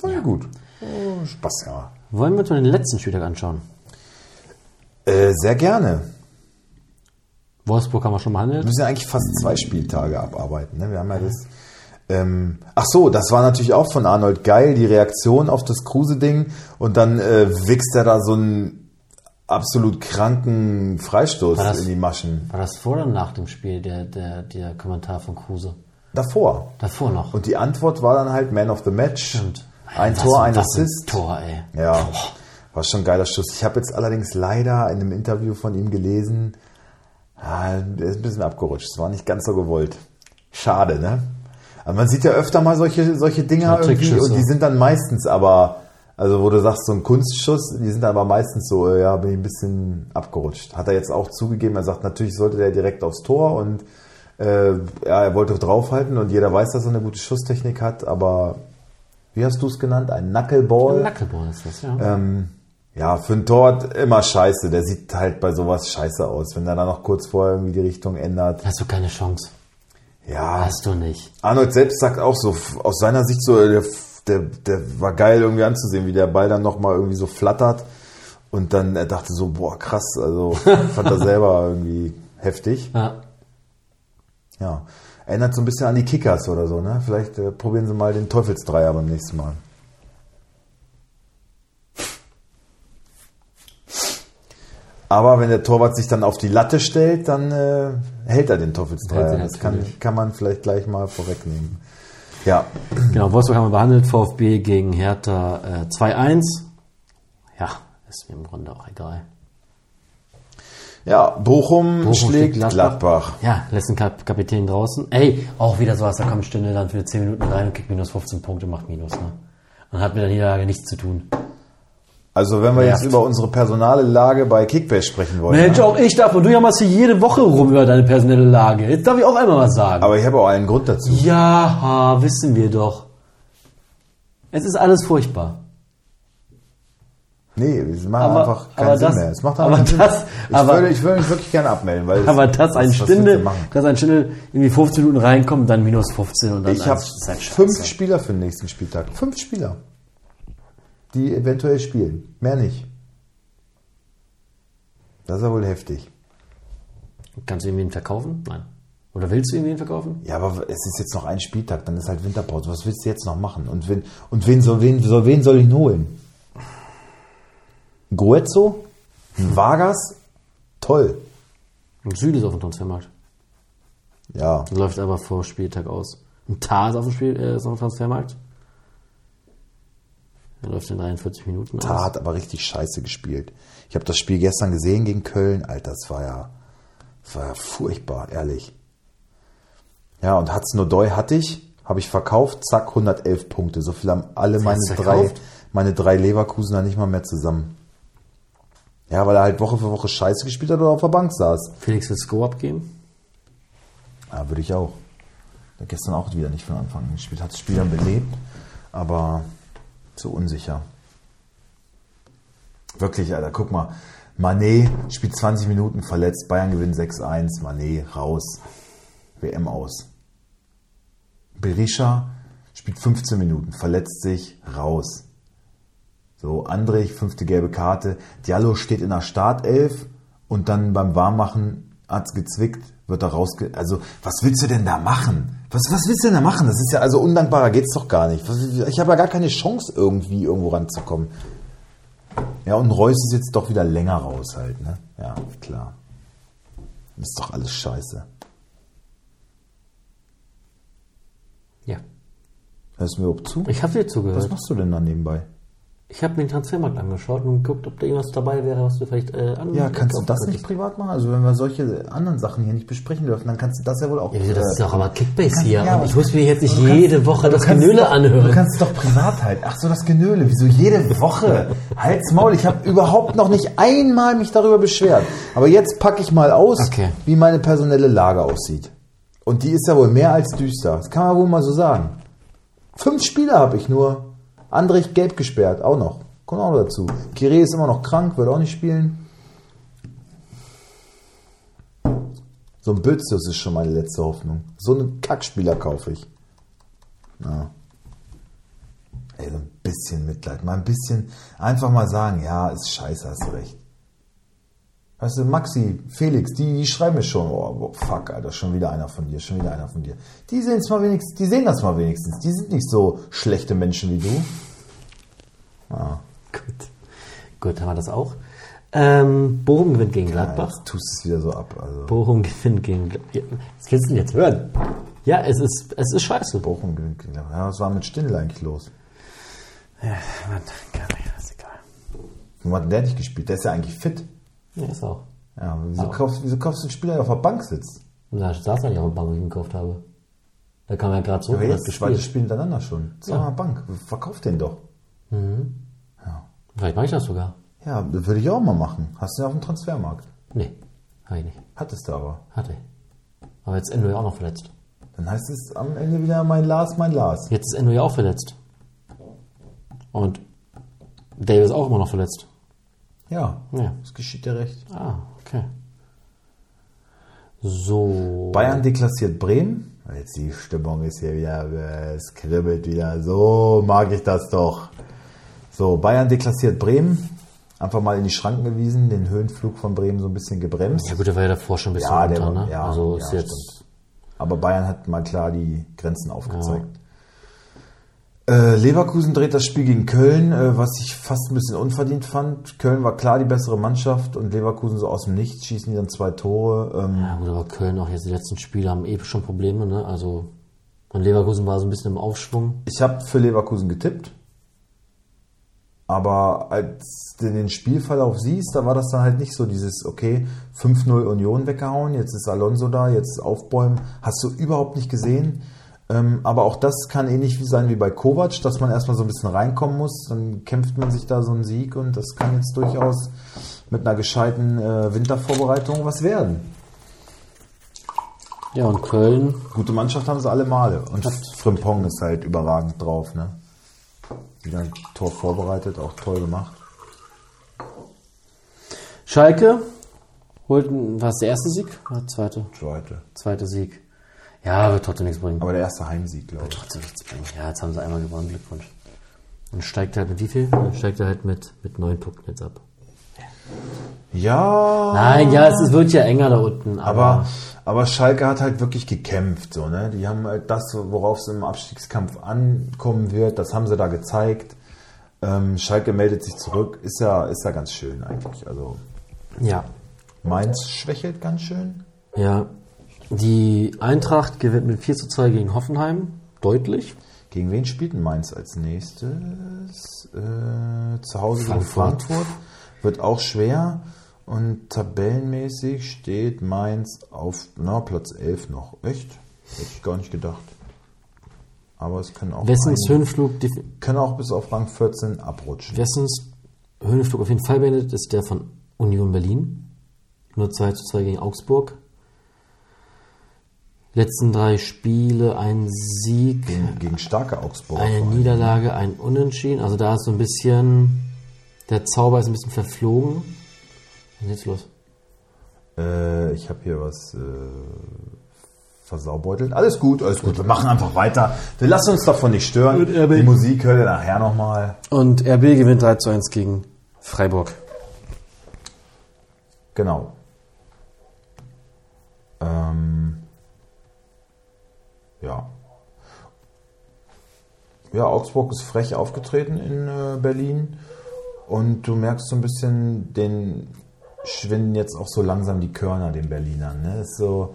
War ja gut. Oh, Spaß, ja. Wollen wir uns mal den letzten Spieltag anschauen? Äh, sehr gerne. Wolfsburg haben wir schon Wir behandelt. müssen ja eigentlich fast zwei Spieltage abarbeiten. Ne? Wir haben ja das. Ähm, ach so, das war natürlich auch von Arnold geil, die Reaktion auf das Kruse-Ding. Und dann äh, wichst er da so einen absolut kranken Freistoß das- in die Maschen. War das vor oder nach dem Spiel, der, der, der Kommentar von Kruse? Davor. Davor noch. Und die Antwort war dann halt Man of the Match. Stimmt. Ein Was- Tor, ein was ein Assist. Tor, ey. Ja, war schon ein geiler Schuss. Ich habe jetzt allerdings leider in einem Interview von ihm gelesen, ah, der ist ein bisschen abgerutscht. Es war nicht ganz so gewollt. Schade, ne? Aber man sieht ja öfter mal solche, solche Dinger Ja, irgendwie und die sind dann meistens aber, also wo du sagst, so ein Kunstschuss, die sind dann aber meistens so, ja, bin ich ein bisschen abgerutscht. Hat er jetzt auch zugegeben, er sagt, natürlich sollte der direkt aufs Tor und äh, ja, er wollte draufhalten und jeder weiß, dass er eine gute Schusstechnik hat, aber wie hast du es genannt? Ein Knuckleball? Knuckleball ist das, ja. Ähm, ja, für ein Torwart immer scheiße. Der sieht halt bei sowas scheiße aus, wenn er dann noch kurz vorher irgendwie die Richtung ändert. Hast du keine Chance. Ja, Hast du nicht. Arnold selbst sagt auch so, aus seiner Sicht so, der, der, der war geil irgendwie anzusehen, wie der Ball dann nochmal irgendwie so flattert. Und dann er dachte so, boah, krass, also (laughs) fand er selber irgendwie heftig. Ja. Ja, erinnert so ein bisschen an die Kickers oder so, ne? Vielleicht äh, probieren sie mal den Teufelsdreier beim nächsten Mal. Aber wenn der Torwart sich dann auf die Latte stellt, dann äh, hält er den Teufelsdreier. er Das kann, kann man vielleicht gleich mal vorwegnehmen. Ja, Genau, Wolfsburg haben wir behandelt, VfB gegen Hertha äh, 2-1. Ja, ist mir im Grunde auch egal. ja Bochum, Bochum schlägt Gladbach. Ja, letzten Kap Kapitän draußen. Ey, auch wieder sowas, da kommt Stindl dann für 10 Minuten rein und kriegt minus 15 Punkte, macht Minus, ne? Und hat mit der Niederlage nichts zu tun. Also wenn wir jetzt über unsere personale Lage bei Kickbase sprechen wollen. Mensch, ne? auch ich darf und du jammerst hier jede Woche rum über deine personelle Lage. Jetzt darf ich auch einmal was sagen. Aber ich habe auch einen Grund dazu. ja, wissen wir doch. Es ist alles furchtbar. Nee, es macht Aber- einfach keinen aber Sinn das- mehr. Es macht aber keinen das- Sinn. Ich, aber- würde, ich würde mich wirklich gerne abmelden, weil es- Aber dass ein Stindel, dass ein Stindel irgendwie 15 Minuten reinkommt, dann minus 15 und dann Ich habe halt fünf Spieler für den nächsten Spieltag. Fünf Spieler, die eventuell spielen. Mehr nicht. Das ist ja wohl heftig. Kannst du irgendwen verkaufen? Nein. Oder willst du irgendwen verkaufen? Ja, aber es ist jetzt noch ein Spieltag, dann ist halt Winterpause. Was willst du jetzt noch machen? Und wen, und wen soll, wen, soll, wen soll ich ihn holen? Goetzo? Ein Vargas? Toll. Und Süd ist auf dem Transfermarkt. Ja, Läuft aber vor Spieltag aus. Ein Tar ist auf dem, Spiel, äh, ist auf dem Transfermarkt. Er läuft in 43 Minuten aus. hat aber richtig scheiße gespielt. Ich habe das Spiel gestern gesehen gegen Köln. Alter, das war ja, das war ja furchtbar, ehrlich. Ja, und Hatz Nodoi hatte ich, habe ich verkauft, zack, 111 Punkte. So viel haben alle meine drei, meine drei Leverkusener nicht mal mehr zusammen. Ja, weil er halt Woche für Woche scheiße gespielt hat oder auf der Bank saß. Felix will Score abgeben. Ja, würde ich auch. Der gestern auch wieder nicht von Anfang an gespielt. Hat das Spiel dann belebt, aber zu unsicher. Wirklich, Alter, guck mal. Manet spielt 20 Minuten verletzt, Bayern gewinnt 6-1, Manet raus. WM aus. Berisha spielt 15 Minuten, verletzt sich, raus. So, Andrich, fünfte gelbe Karte. Diallo steht in der Startelf und dann beim Warmmachen hat's gezwickt, wird er rausge... Also, was willst du denn da machen? Was, was willst du denn da machen? Das ist ja also undankbarer geht's doch gar nicht. Ich habe ja gar keine Chance, irgendwie irgendwo ranzukommen. Ja, und Reus ist jetzt doch wieder länger raus halt, ne? Ja, klar. Ist doch alles scheiße. Ja. Hörst du mir überhaupt zu? Ich habe dir zugehört. Was machst du denn da nebenbei? Ich habe mir den Transfermarkt angeschaut und geguckt, ob da irgendwas dabei wäre, was du vielleicht äh, an. Ja, kannst du das nicht privat machen? Also wenn wir solche anderen Sachen hier nicht besprechen dürfen, dann kannst du das ja wohl auch. Ja, wieso, das ist äh, doch aber Kickbase hier. ja, und ich muss mir jetzt nicht kannst- jede Woche das Genöle doch, anhören. Du kannst doch privat halt. Ach so, das Genöle. Wieso jede Woche? Halt's Maul. Ich habe überhaupt noch nicht einmal mich darüber beschwert. Aber jetzt packe ich mal aus, Okay. wie meine personelle Lage aussieht. Und die ist ja wohl mehr als düster. Das kann man wohl mal so sagen. Fünf Spieler habe ich nur. Andrich gelb gesperrt, auch noch. Kommt auch noch dazu. Kire ist immer noch krank, wird auch nicht spielen. So ein Bötzius ist schon meine letzte Hoffnung. So einen Kackspieler kaufe ich. Ja. Ey, so ein bisschen Mitleid. Mal ein bisschen, einfach mal sagen, ja, ist scheiße, hast du recht. Weißt du, Maxi, Felix, die, die schreiben mir schon, oh, fuck, Alter, schon wieder einer von dir, schon wieder einer von dir. Die sehen es mal wenigstens, die sehen das mal wenigstens. Die sind nicht so schlechte Menschen wie du. Gut. Gut, haben wir das auch. Ähm, Bochum gewinnt gegen Ja, Gladbach. jetzt tust du es wieder so ab. Also, Bochum gewinnt gegen Gladbach. Was willst du denn jetzt hören? Ja, es ist, es ist scheiße. Bochum gewinnt. gegen Gladbach. Ja, was war mit Stindl eigentlich los? Ja, Mann, kann ich, ist egal. Warum hat denn der nicht gespielt? Der ist ja eigentlich fit. Ja, ist auch. Ja, wieso, kaufst, wieso kaufst du einen Spieler, der auf der Bank sitzt? Da saß er nicht auf der Bank, wo ich ihn gekauft habe. Da kam er gerade so Aber jetzt das zweite. Spiel hintereinander schon. Zweimal Bank. Verkauf den doch. Vielleicht mache ich das sogar. Ja, das würde ich auch mal machen. Hast du ja auf dem Transfermarkt. Nee, habe ich nicht. Hattest du aber. Hatte. Aber jetzt ist Endo ja auch noch verletzt. Dann heißt es am Ende wieder mein Lars, mein Lars. Jetzt ist Endo ja auch verletzt. Und Davis auch immer noch verletzt. Ja, Ja. das geschieht dir recht. Ah, okay. So. Bayern deklassiert Bremen. Jetzt die Stimmung ist hier wieder, äh, es kribbelt wieder. So mag ich das doch. So, Bayern deklassiert Bremen. Einfach mal in die Schranken gewiesen, den Höhenflug von Bremen so ein bisschen gebremst. Ja gut, der war ja davor schon ein bisschen Ja, der runter, war- ne? ja, also ja, ist jetzt. Aber Bayern hat mal klar die Grenzen aufgezeigt. Äh, Leverkusen dreht das Spiel gegen Köln, äh, was ich fast ein bisschen unverdient fand. Köln war klar die bessere Mannschaft und Leverkusen so aus dem Nichts schießen die dann zwei Tore. Ähm, Ja gut, aber Köln auch jetzt die letzten Spiele haben eh schon Probleme, ne? Also. Und Leverkusen war so ein bisschen im Aufschwung. Ich habe für Leverkusen getippt. Aber als du den Spielverlauf siehst, da war das dann halt nicht so dieses, okay, 5-0 Union weggehauen, jetzt ist Alonso da, jetzt aufbäumen, hast du überhaupt nicht gesehen. Ähm, aber auch das kann ähnlich sein wie bei Kovac, dass man erstmal so ein bisschen reinkommen muss, dann kämpft man sich da so einen Sieg und das kann jetzt durchaus mit einer gescheiten äh, Wintervorbereitung was werden. Ja, und Köln. Gute Mannschaft haben sie alle Male. Und Frimpong ist halt überragend drauf, ne? Wieder ein Tor vorbereitet, auch toll gemacht. Schalke holt, war es der erste Sieg? Oder der zweite? Zweite. Zweite Sieg. Ja, wird trotzdem nichts bringen. Aber der erste Heimsieg, glaube ich. trotzdem nichts bringen. Ja, jetzt haben sie einmal gewonnen, Glückwunsch. Und steigt halt mit wie viel? Dann steigt er halt mit, mit neun Punkten jetzt ab. Ja. Nein, ja, es, es wird ja enger da unten, aber, Aber, aber Schalke hat halt wirklich gekämpft, so, ne? Die haben halt das, worauf es im Abstiegskampf ankommen wird, das haben sie da gezeigt. Ähm, Schalke meldet sich zurück, ist ja, ist ja ganz schön eigentlich. Also ja. Mainz schwächelt ganz schön. Ja. Die Eintracht gewinnt mit 4 zu 2 gegen Hoffenheim. Deutlich. Gegen wen spielt denn Mainz als nächstes? Äh, zu Hause gegen Frankfurt. Frankfurt. Wird auch schwer. Und tabellenmäßig steht Mainz auf na, Platz 11 noch. Echt? Hätte ich gar nicht gedacht. Aber es können auch, Wessens Höhenflug, können auch bis auf Rang 14 abrutschen. Wessens Höhenflug auf jeden Fall beendet ist der von Union Berlin. Nur 2 zu 2 gegen Augsburg. Letzten drei Spiele ein Sieg, Gegen, gegen starke Augsburger. eine. Niederlage, ein Unentschieden. Also da ist so ein bisschen, der Zauber ist ein bisschen verflogen. Was ist jetzt los? Äh, ich habe hier was äh, versaubeutelt. Alles gut, alles gut. Wir machen einfach weiter. Wir lassen uns davon nicht stören. Die Musik hört ihr nachher nochmal. Und RB gewinnt 3 zu 1 gegen Freiburg. Genau. Ähm, ja. Ja, Augsburg ist frech aufgetreten in äh, Berlin und du merkst so ein bisschen, den schwinden jetzt auch so langsam die Körner den Berlinern. Ne? Ist so,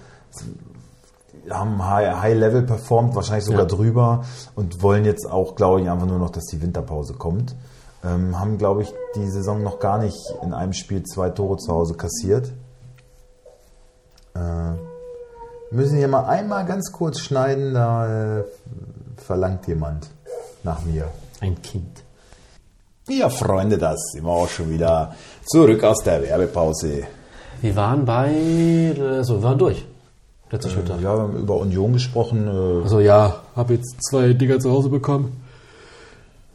haben High, High Level performt, wahrscheinlich sogar Ja. drüber und wollen jetzt auch, glaube ich, einfach nur noch, dass die Winterpause kommt. Ähm, haben, glaube ich, die Saison noch gar nicht in einem Spiel zwei Tore zu Hause kassiert. Äh, müssen hier mal einmal ganz kurz schneiden, da äh, verlangt jemand nach mir. Ein Kind. Ja, Freunde, das sind wir auch schon wieder zurück aus der Werbepause. Wir waren bei, also wir waren durch. Letzter Spieltag. Ja, wir haben über Union gesprochen. Äh, Also ja, habe jetzt zwei Dinger zu Hause bekommen.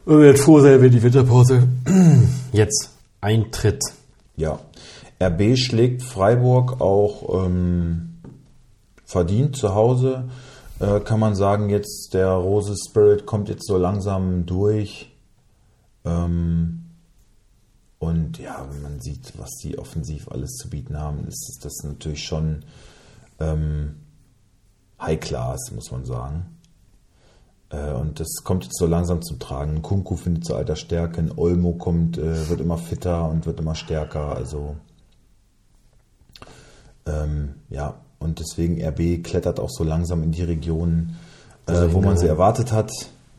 Und werde froh sein, wenn die Winterpause (clears throat) jetzt eintritt. ja, RB schlägt Freiburg auch ähm, verdient zu Hause. Äh, kann man sagen, jetzt der Rose Spirit kommt jetzt so langsam durch. Ähm, und ja, wenn man sieht, was die offensiv alles zu bieten haben, ist das natürlich schon ähm, High Class, muss man sagen. Äh, Und das kommt jetzt so langsam zum Tragen. Kunku findet zu alter Stärke, ein Olmo kommt, äh, wird immer fitter und wird immer stärker. Also ähm, ja, und deswegen RB klettert auch so langsam in die Region, äh, wo man sie erwartet hat.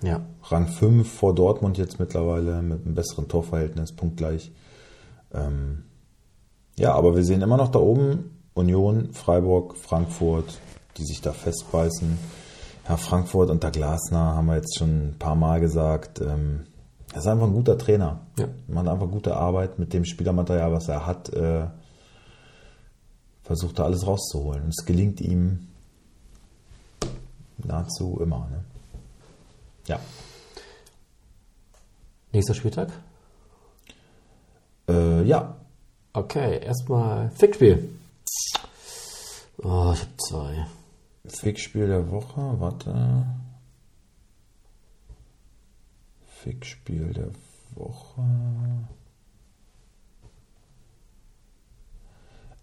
Ja. Rang 5 vor Dortmund jetzt mittlerweile mit einem besseren Torverhältnis, punktgleich. Ähm, ja, aber wir sehen immer noch da oben Union, Freiburg, Frankfurt, die sich da festbeißen. Ja, Frankfurt unter Glasner haben wir jetzt schon ein paar Mal gesagt. Ähm, er ist einfach ein guter Trainer. Ja. Macht einfach gute Arbeit mit dem Spielermaterial, was er hat. Äh, versucht er alles rauszuholen. Und es gelingt ihm nahezu immer. Ne? Ja. Nächster Spieltag? Äh, ja, Okay, erstmal Fickspiel. Oh, ich habe zwei. Fickspiel der Woche, warte. Fickspiel der Woche.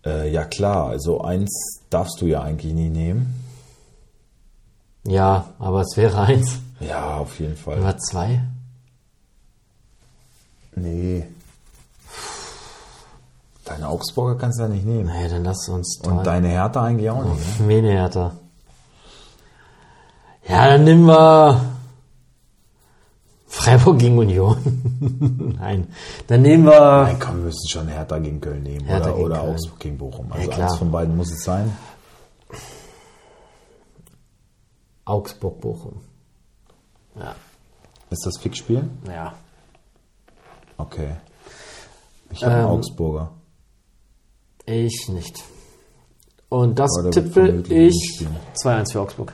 Äh, ja klar, also eins darfst du ja eigentlich nie nehmen. Ja, aber es wäre eins. Ja, auf jeden Fall. Aber zwei? Nee. Deine Augsburger kannst du ja nicht nehmen. Naja, dann lass uns Und deine Hertha eigentlich auch nicht. Ne? Wen Hertha? Ja, dann nehmen wir Freiburg gegen Union. (laughs) Nein, dann nehmen wir Nein, komm, wir müssen schon Hertha gegen Köln nehmen Hertha oder, oder Köln. Augsburg gegen Bochum. Also klar. eins von beiden muss es sein. Augsburg-Bochum. Ja, Ist das Fickspiel? ja. Okay. Ich habe einen Ähm, Augsburger. Ich nicht. Und das tippe ich spielen. 2-1 für Augsburg.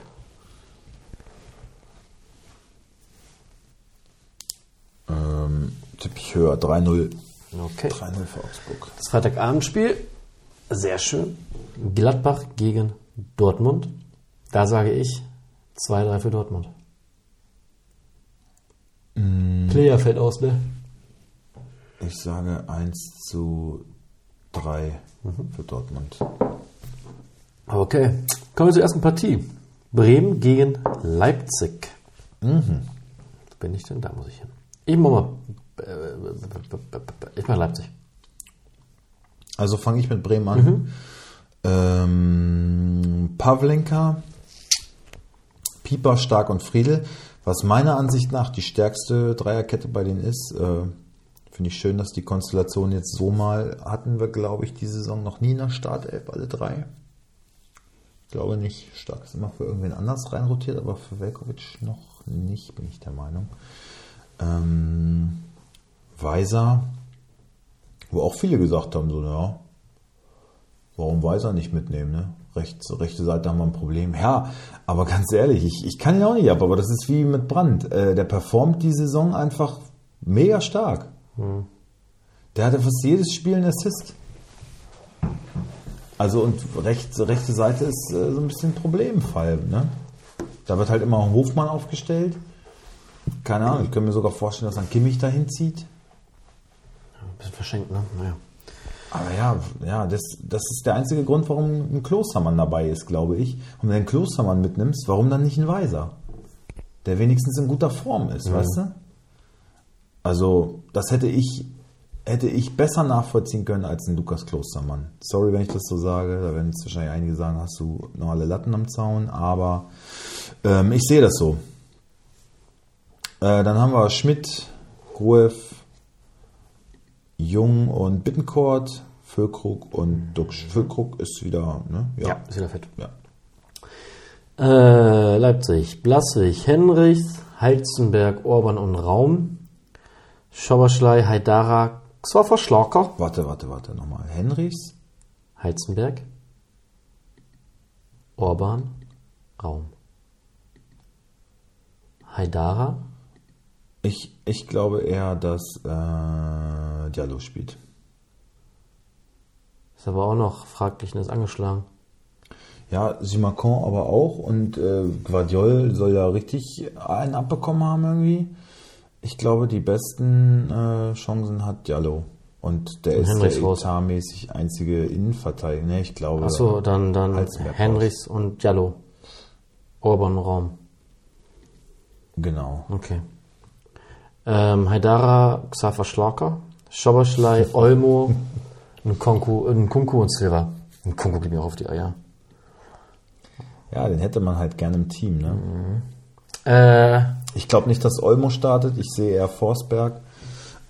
Ähm, tippe ich höher. 3-0. Okay. 3-0 für Augsburg. Das Freitagabendspiel, sehr schön. Gladbach gegen Dortmund. Da sage ich 2-3 für Dortmund. Player fällt aus, ne? Ich sage 1 zu 3 für Dortmund. Okay. Kommen wir zur ersten Partie. Bremen gegen Leipzig. Wo bin ich denn? Da muss ich hin. Ich mach mal. äh, Ich mach Leipzig. Also fange ich mit Bremen an. Ähm, Pavlenka, Pieper, Stark und Friedel. Was meiner Ansicht nach die stärkste Dreierkette bei denen ist. Äh, Finde ich schön, dass die Konstellation jetzt so mal hatten wir, glaube ich, die Saison noch nie der Startelf, alle drei. Ich glaube nicht. Stark ist immer für irgendwen anders reinrotiert, aber für Velkovic noch nicht, bin ich der Meinung. Ähm, Weiser, wo auch viele gesagt haben, so, ja, warum Weiser nicht mitnehmen, ne? Rechts, rechte Seite haben wir ein Problem. Ja, aber ganz ehrlich, ich, ich kann ihn auch nicht ab, aber das ist wie mit Brandt. Äh, der performt die Saison einfach mega stark. Der hatte fast jedes Spiel einen Assist. Also und rechts, rechte Seite ist äh, so ein bisschen ein Problemfall, ne? Da wird halt immer ein Hofmann aufgestellt. Keine Ahnung, ich könnte mir sogar vorstellen, dass dann Kimmich dahin zieht. Ein bisschen verschenkt, ne? Naja. Aber ja, ja, das, das ist der einzige Grund, warum ein Klostermann dabei ist, glaube ich. Und wenn du einen Klostermann mitnimmst, warum dann nicht ein Weiser? Der wenigstens in guter Form ist, weißt du? Also, das hätte ich, hätte ich besser nachvollziehen können als ein Lukas Klostermann. Sorry, wenn ich das so sage. Da werden jetzt wahrscheinlich einige sagen, hast du noch alle Latten am Zaun. Aber ähm, ich sehe das so. Äh, dann haben wir Schmidt, Gruev, Jung und Bittencourt, Füllkrug und Duxch. Füllkrug ist wieder, ne? Ja, ist wieder fit. ja. Äh, Leipzig, Blaswig, Henrichs, Heizenberg, Orban und Raum. Schoberschlei, Haidara, Xoffer Schlaker, Warte, warte, warte, nochmal. Henrichs, Heizenberg, Orban, Raum. Haidara, ich, ich glaube eher, dass äh, Diallo spielt. ist aber auch noch fraglich und ist angeschlagen. Ja, Simacon aber auch und äh, Guardiol soll ja richtig einen abbekommen haben irgendwie. Ich glaube, die besten äh, Chancen hat Diallo. Und der Und ist Henrichs der etatmäßig einzige Innenverteidiger. Ne, ich glaube. Achso, dann, dann Henrichs und Jallo. Orban, Raum. Genau. Okay. Ähm, Haidara, Xaver Schlaker, Schoberschlei, (laughs) Olmo, Nkunku, Nkunku und Silva. Nkunku geht mir auch auf die Eier. Ja, den hätte man halt gerne im Team. Ne? Äh, Ich glaube nicht, dass Olmo startet. Ich sehe eher Forsberg.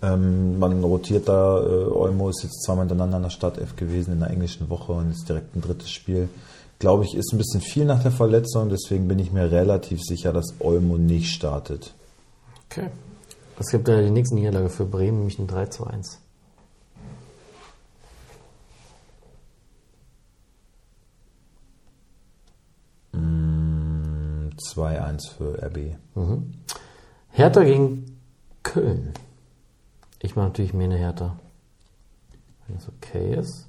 Ähm, man rotiert da. Äh, Olmo ist jetzt zweimal hintereinander in der Startelf gewesen in der englischen Woche und ist direkt ein drittes Spiel. Glaube ich, ist ein bisschen viel nach der Verletzung. Deswegen bin ich mir relativ sicher, dass Olmo nicht startet. okay. Es gibt ja die nächste Niederlage für Bremen, nämlich ein 3 zu 1. 2-1 für RB. Hertha gegen Köln. Ich mache natürlich mir eine Hertha. Wenn es okay ist.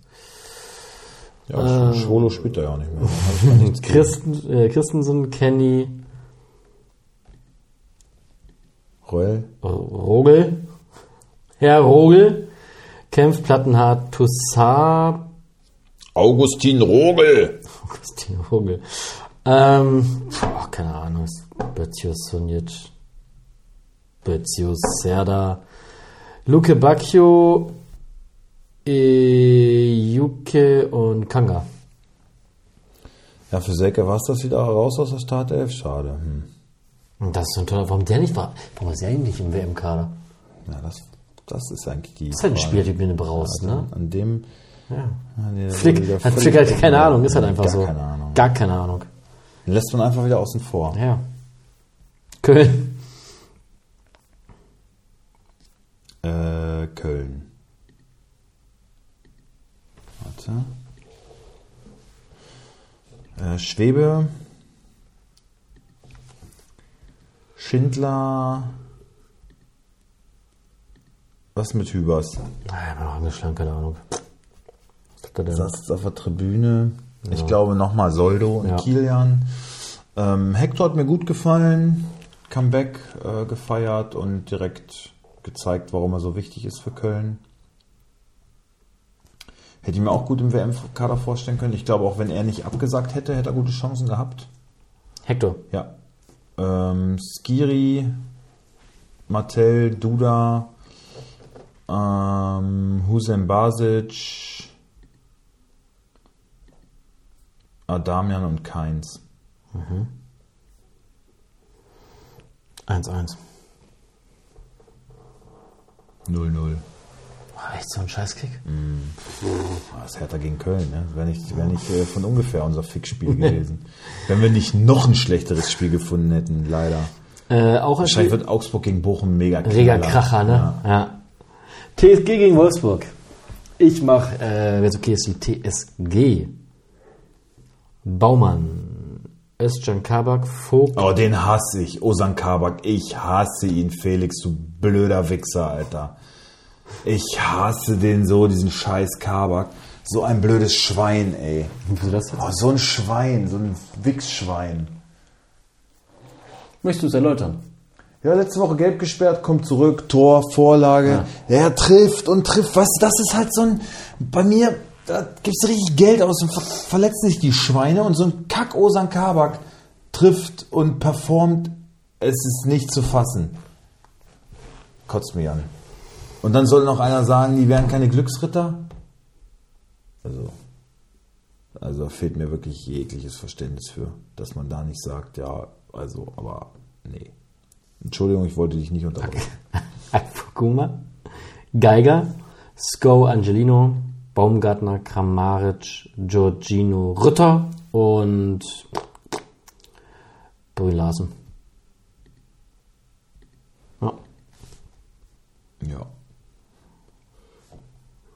Ja, Schwolo spielt er ja auch nicht mehr. (laughs) Christen, äh, Christensen, Kenny, Reul. Rogel, Herr Rogel, Kempf, Plattenhardt, Toussaint, Augustin Rogel. (laughs) Augustin Rogel. Ähm, boah, keine Ahnung, Bötzius Sunic, Bötzius Serda, Luke Bacchio, Juke und Kanga. Ja, für Selke war es das wieder raus aus der Startelf. Schade. Hm. Und das ist so ein toller, warum der nicht war, warum ist der eigentlich im WM-Kader? Ja, das, das ist eigentlich die. Das ist halt ein. Spieler, den du brauchst, ne? An dem. Ja. Ja, der Flick, hat Flick halt keine Ahnung, ist halt einfach Gar so. keine Ahnung. Gar keine Ahnung. Den lässt man einfach wieder außen vor. Ja. Köln. Äh, Köln. Warte. Äh, Schwebe. Schindler. Was mit Hübers? Ah, ich bin auch angeschlagen, keine Ahnung. Was hat er denn? saß auf der Tribüne. Ich glaube nochmal Soldo und Ja. Kilian. Ähm, Hector hat mir gut gefallen. Comeback äh, gefeiert und direkt gezeigt, warum er so wichtig ist für Köln. Hätte ich mir auch gut im WM-Kader vorstellen können. Ich glaube, auch wenn er nicht abgesagt hätte, hätte er gute Chancen gehabt. Hector. Ja. Ähm, Skiri, Martel, Duda, ähm, Hussein Basic, Adamian und Keins. 1-1. 0-0. War echt so ein Scheißkick? Ah, Das ist Hertha gegen Köln, ne? Wäre nicht, wär nicht äh, von ungefähr unser Fixspiel gewesen. (laughs) Wenn wir nicht noch ein schlechteres Spiel gefunden hätten, leider. Äh, auch ein Wahrscheinlich Spiel. wird Augsburg gegen Bochum mega Reger. Kracher, ne? Ja. TSG gegen Wolfsburg. Ich mach, äh, wenn es okay ist, die TSG. Baumann, Özcan Kabak, Vogt, Oh, den hasse ich. Osan Kabak, ich hasse ihn, Felix, du blöder Wichser, Alter. Ich hasse den so, diesen scheiß Kabak. So ein blödes Schwein, ey. Wieso das jetzt? Oh, so ein Schwein, so ein Wichsschwein. Möchtest du es erläutern? Ja, letzte Woche gelb gesperrt, kommt zurück, Tor, Vorlage. Er trifft und trifft. Was, das ist halt so ein, bei mir, da gibt's richtig Geld aus und ver verletzen sich die Schweine und so ein Kack Osan Kabak trifft und performt. Es ist nicht zu fassen. Kotzt mich an. Und dann soll noch einer sagen, die wären keine Glücksritter? Also, also fehlt mir wirklich jegliches Verständnis für, dass man da nicht sagt, ja, also, aber nee. Entschuldigung, ich wollte dich nicht unterbrechen. (laughs) Fukuma, Geiger, Sko Angelino, Baumgartner, Kramaric, Giorgino Rütter und Brü Larsen. Ja. Ja.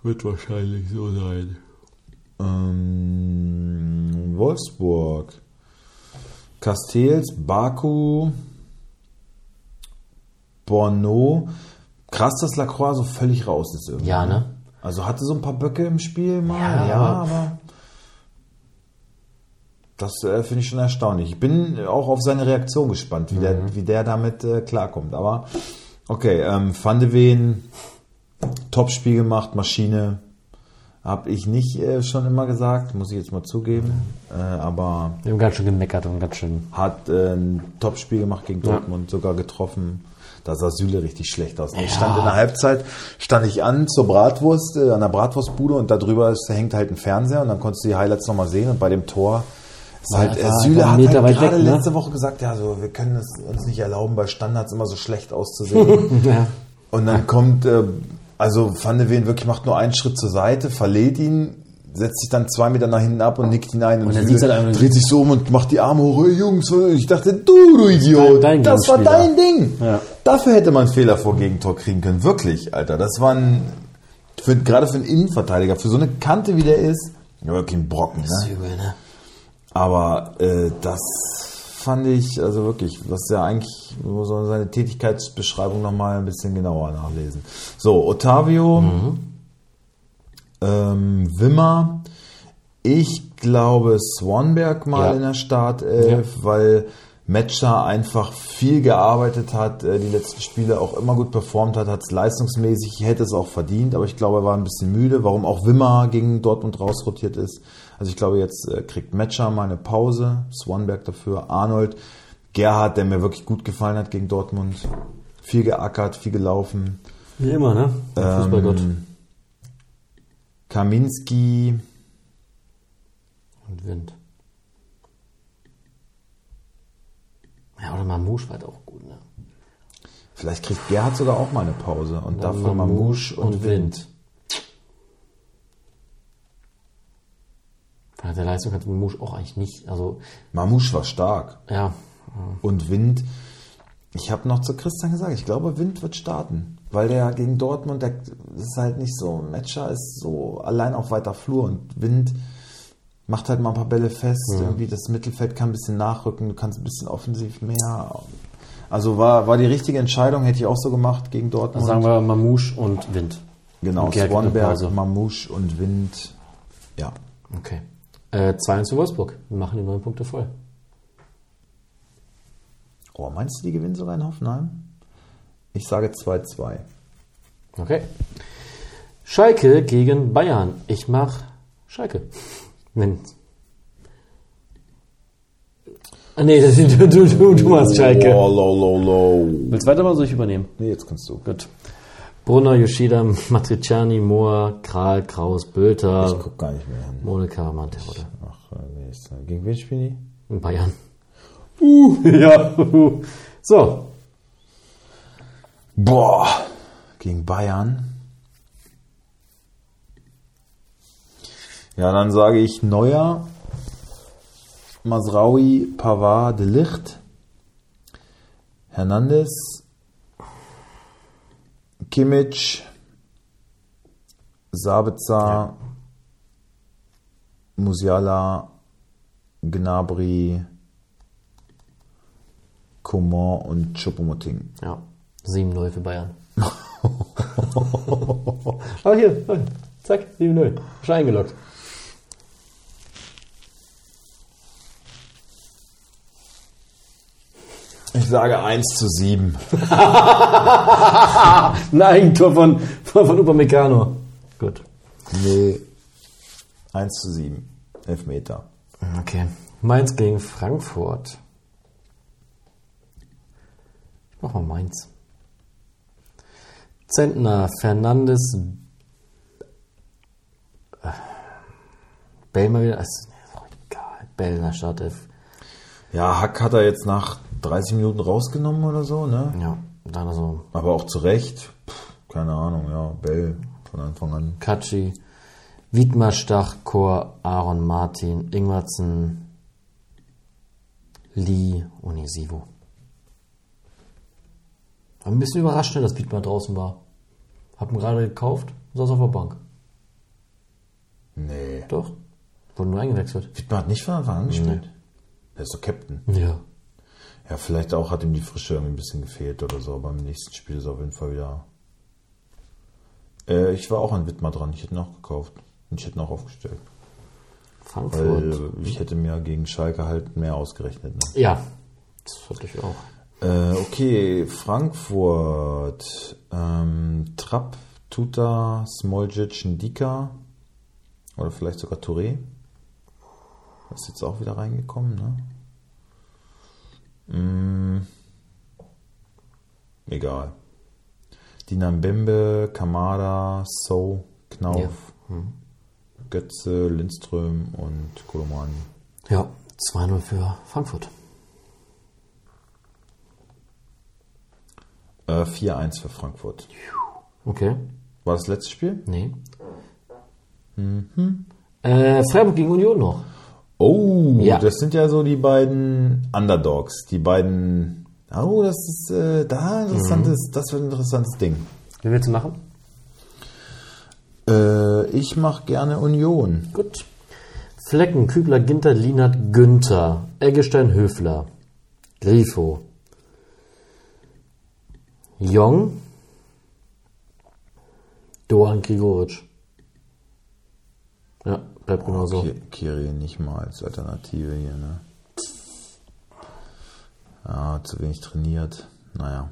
Wird wahrscheinlich so sein. Ähm, Wolfsburg. Castells, Baku, Borno. Krass, dass Lacroix so völlig raus ist irgendwie. Ja, ne? Also hatte so ein paar Böcke im Spiel mal, Ja, ja, aber- das äh, finde ich schon erstaunlich. Ich bin auch auf seine Reaktion gespannt, wie, der, wie der damit äh, klarkommt. Aber okay, ähm, Van de Ven, Topspiel gemacht, Maschine. Habe ich nicht äh, schon immer gesagt, muss ich jetzt mal zugeben. Äh, aber Wir haben ganz schön gemeckert und ganz schön. hat äh, ein Topspiel gemacht gegen Ja. Dortmund, sogar getroffen. Da sah Süle richtig schlecht aus. Ich Ja. stand in der Halbzeit, stand ich an zur Bratwurst, äh, an der Bratwurstbude und da drüber ist, hängt halt ein Fernseher und dann konntest du die Highlights nochmal sehen und bei dem Tor ist halt, äh, Süle hat halt gerade weg, ne? letzte Woche gesagt, ja, so, wir können es uns nicht erlauben, bei Standards immer so schlecht auszusehen. (laughs) Ja. Und dann kommt, äh, also Van de Ven wirklich macht nur einen Schritt zur Seite, verlädt ihn, setzt sich dann zwei Meter nach hinten ab und nickt hinein und, Und dann Süle halt dreht sich so um und macht die Arme hoch. Hey, Jungs, ich dachte, du, du Idiot, dein das war dein Ding. Ja. Dafür hätte man Fehler vor Gegentor kriegen können. Wirklich, Alter. Das war ein, für, gerade für einen Innenverteidiger, für so eine Kante wie der ist, ja, wirklich ein Brocken. Ne? Übel, ne? Aber äh, das fand ich, also wirklich, was ja eigentlich, muss man seine Tätigkeitsbeschreibung nochmal ein bisschen genauer nachlesen. So, Otavio, ähm, Wimmer, ich glaube Swanberg mal Ja. in der Startelf, weil Matcher einfach viel gearbeitet hat, äh, die letzten Spiele auch immer gut performt hat, hat es leistungsmäßig, hätte es auch verdient, aber ich glaube, er war ein bisschen müde, warum auch Wimmer gegen Dortmund rausrotiert ist. Also ich glaube, jetzt äh, kriegt Matcher mal eine Pause, Swanberg dafür, Arnold, Gerhard, der mir wirklich gut gefallen hat gegen Dortmund, viel geackert, viel gelaufen. Wie immer, ne? Fußballgott. Ähm, Kaminski, Und Wind. Ja, oder Mamouche war auch gut, ne? vielleicht kriegt Gerhard sogar auch mal eine Pause und Dann dafür Mamouche und, Wind. Von der Leistung hat Mamouche auch eigentlich nicht. Also, Mamouche war stark ja. und Wind. Ich habe noch zu Christian gesagt, ich glaube, Wind wird starten, weil der gegen Dortmund, der das ist halt nicht so. Matcher ist so allein auf weiter Flur und Wind macht halt mal ein paar Bälle fest. Irgendwie das Mittelfeld kann ein bisschen nachrücken, du kannst ein bisschen offensiv mehr. Also war, war die richtige Entscheidung, hätte ich auch so gemacht gegen Dortmund. Sagen wir Mamouche und Wind. genau, Swanberg. Mamouche und Wind. Ja. Okay. Äh, 2 zu Wolfsburg. Wir machen die neun Punkte voll. Oh, meinst du, die gewinnen sogar in Hoffenheim? Ich sage 2-2. Okay. Schalke gegen Bayern. Ich mach Schalke. Wenn. Ah, nee, das sind du, du, du, du machst Schalke. Oh, low, low, low. Willst du weitermachen, soll ich übernehmen? Nee, jetzt kannst du. Gut. Brunner, Yoshida, Matriciani, Mohr, Kral, Kraus, Ich Bülter, guck gar nicht mehr hin. Monika, Manterode. Ach, äh, nee, ist- gegen wen spielen die? In Bayern. Uh, (laughs) ja. uh. So. Boah, gegen Bayern. Ja, dann sage ich Neuer, Masraui, Pavard, De Licht, Hernandez, Kimmich, Sabitzer, Musiala, Gnabry, Coman und Choupo-Moting. Ja. 7-0 für Bayern. (laughs) Aber hier, hier, zack, 7-0. Schon eingeloggt. Sage 1 zu 7. Ein Eigentor von, von, von Upamecano. Gut. Nee. 1 zu 7. Elfmeter. Okay. Mainz gegen Frankfurt. Ich mach mal Mainz. Zentner, Fernandes, äh, Bell mal wieder, ist, ist auch egal, Bell in der Startelf. Ja, Hack hat er jetzt nach 30 Minuten rausgenommen oder so, ne? Ja, dann also Aber auch zu Recht. Pff, keine Ahnung, ja. Bell von Anfang an. Katschi, Wiedmar Stach, Chor, Aaron Martin, Ingwertsen, Lee, Onisivo. War ein bisschen überrascht, ne, dass Wiedmar draußen war. Hab ihn gerade gekauft, saß auf der Bank. Nee. Doch. Wurde nur eingewechselt. Wittmann hat nicht von Anfang an gespielt. Der ist doch Captain. Ja. Ja, vielleicht auch hat ihm die Frische irgendwie ein bisschen gefehlt oder so, aber im nächsten Spiel ist er auf jeden Fall wieder. Äh, ich war auch an Wittmar dran, ich hätte ihn auch gekauft. Und ich hätte ihn auch aufgestellt. Frankfurt. Weil ich hätte mir gegen Schalke halt mehr ausgerechnet. Ne? ja, das hatte ich auch. Äh, okay, Frankfurt. Ähm, Trapp, Tuta, Smoljic, Ndika. Oder vielleicht sogar Touré. Ist jetzt auch wieder reingekommen, ne? Mm, egal. Dinambembe, Kamada, So, Knauf, Götze, Lindström und Kolomani. Ja, 2-0 für Frankfurt. Äh, 4-1 für Frankfurt. Okay. War das letzte Spiel? Nee. Äh, Freiburg gegen Union noch. Oh, Ja. das sind ja so die beiden Underdogs, die beiden. Oh, das ist äh, da interessantes, das wird ein interessantes Ding. Wie willst du machen? Äh, ich mache gerne Union. Gut. Flecken, Kübler, Ginter, Lienert, Günther, Eggestein, Höfler, Grifo, Jong, Doan, Grigoric. Ja, bleibt genauso. Ki- Kiri nicht mal als Alternative hier, ne? Ja, zu wenig trainiert. Naja.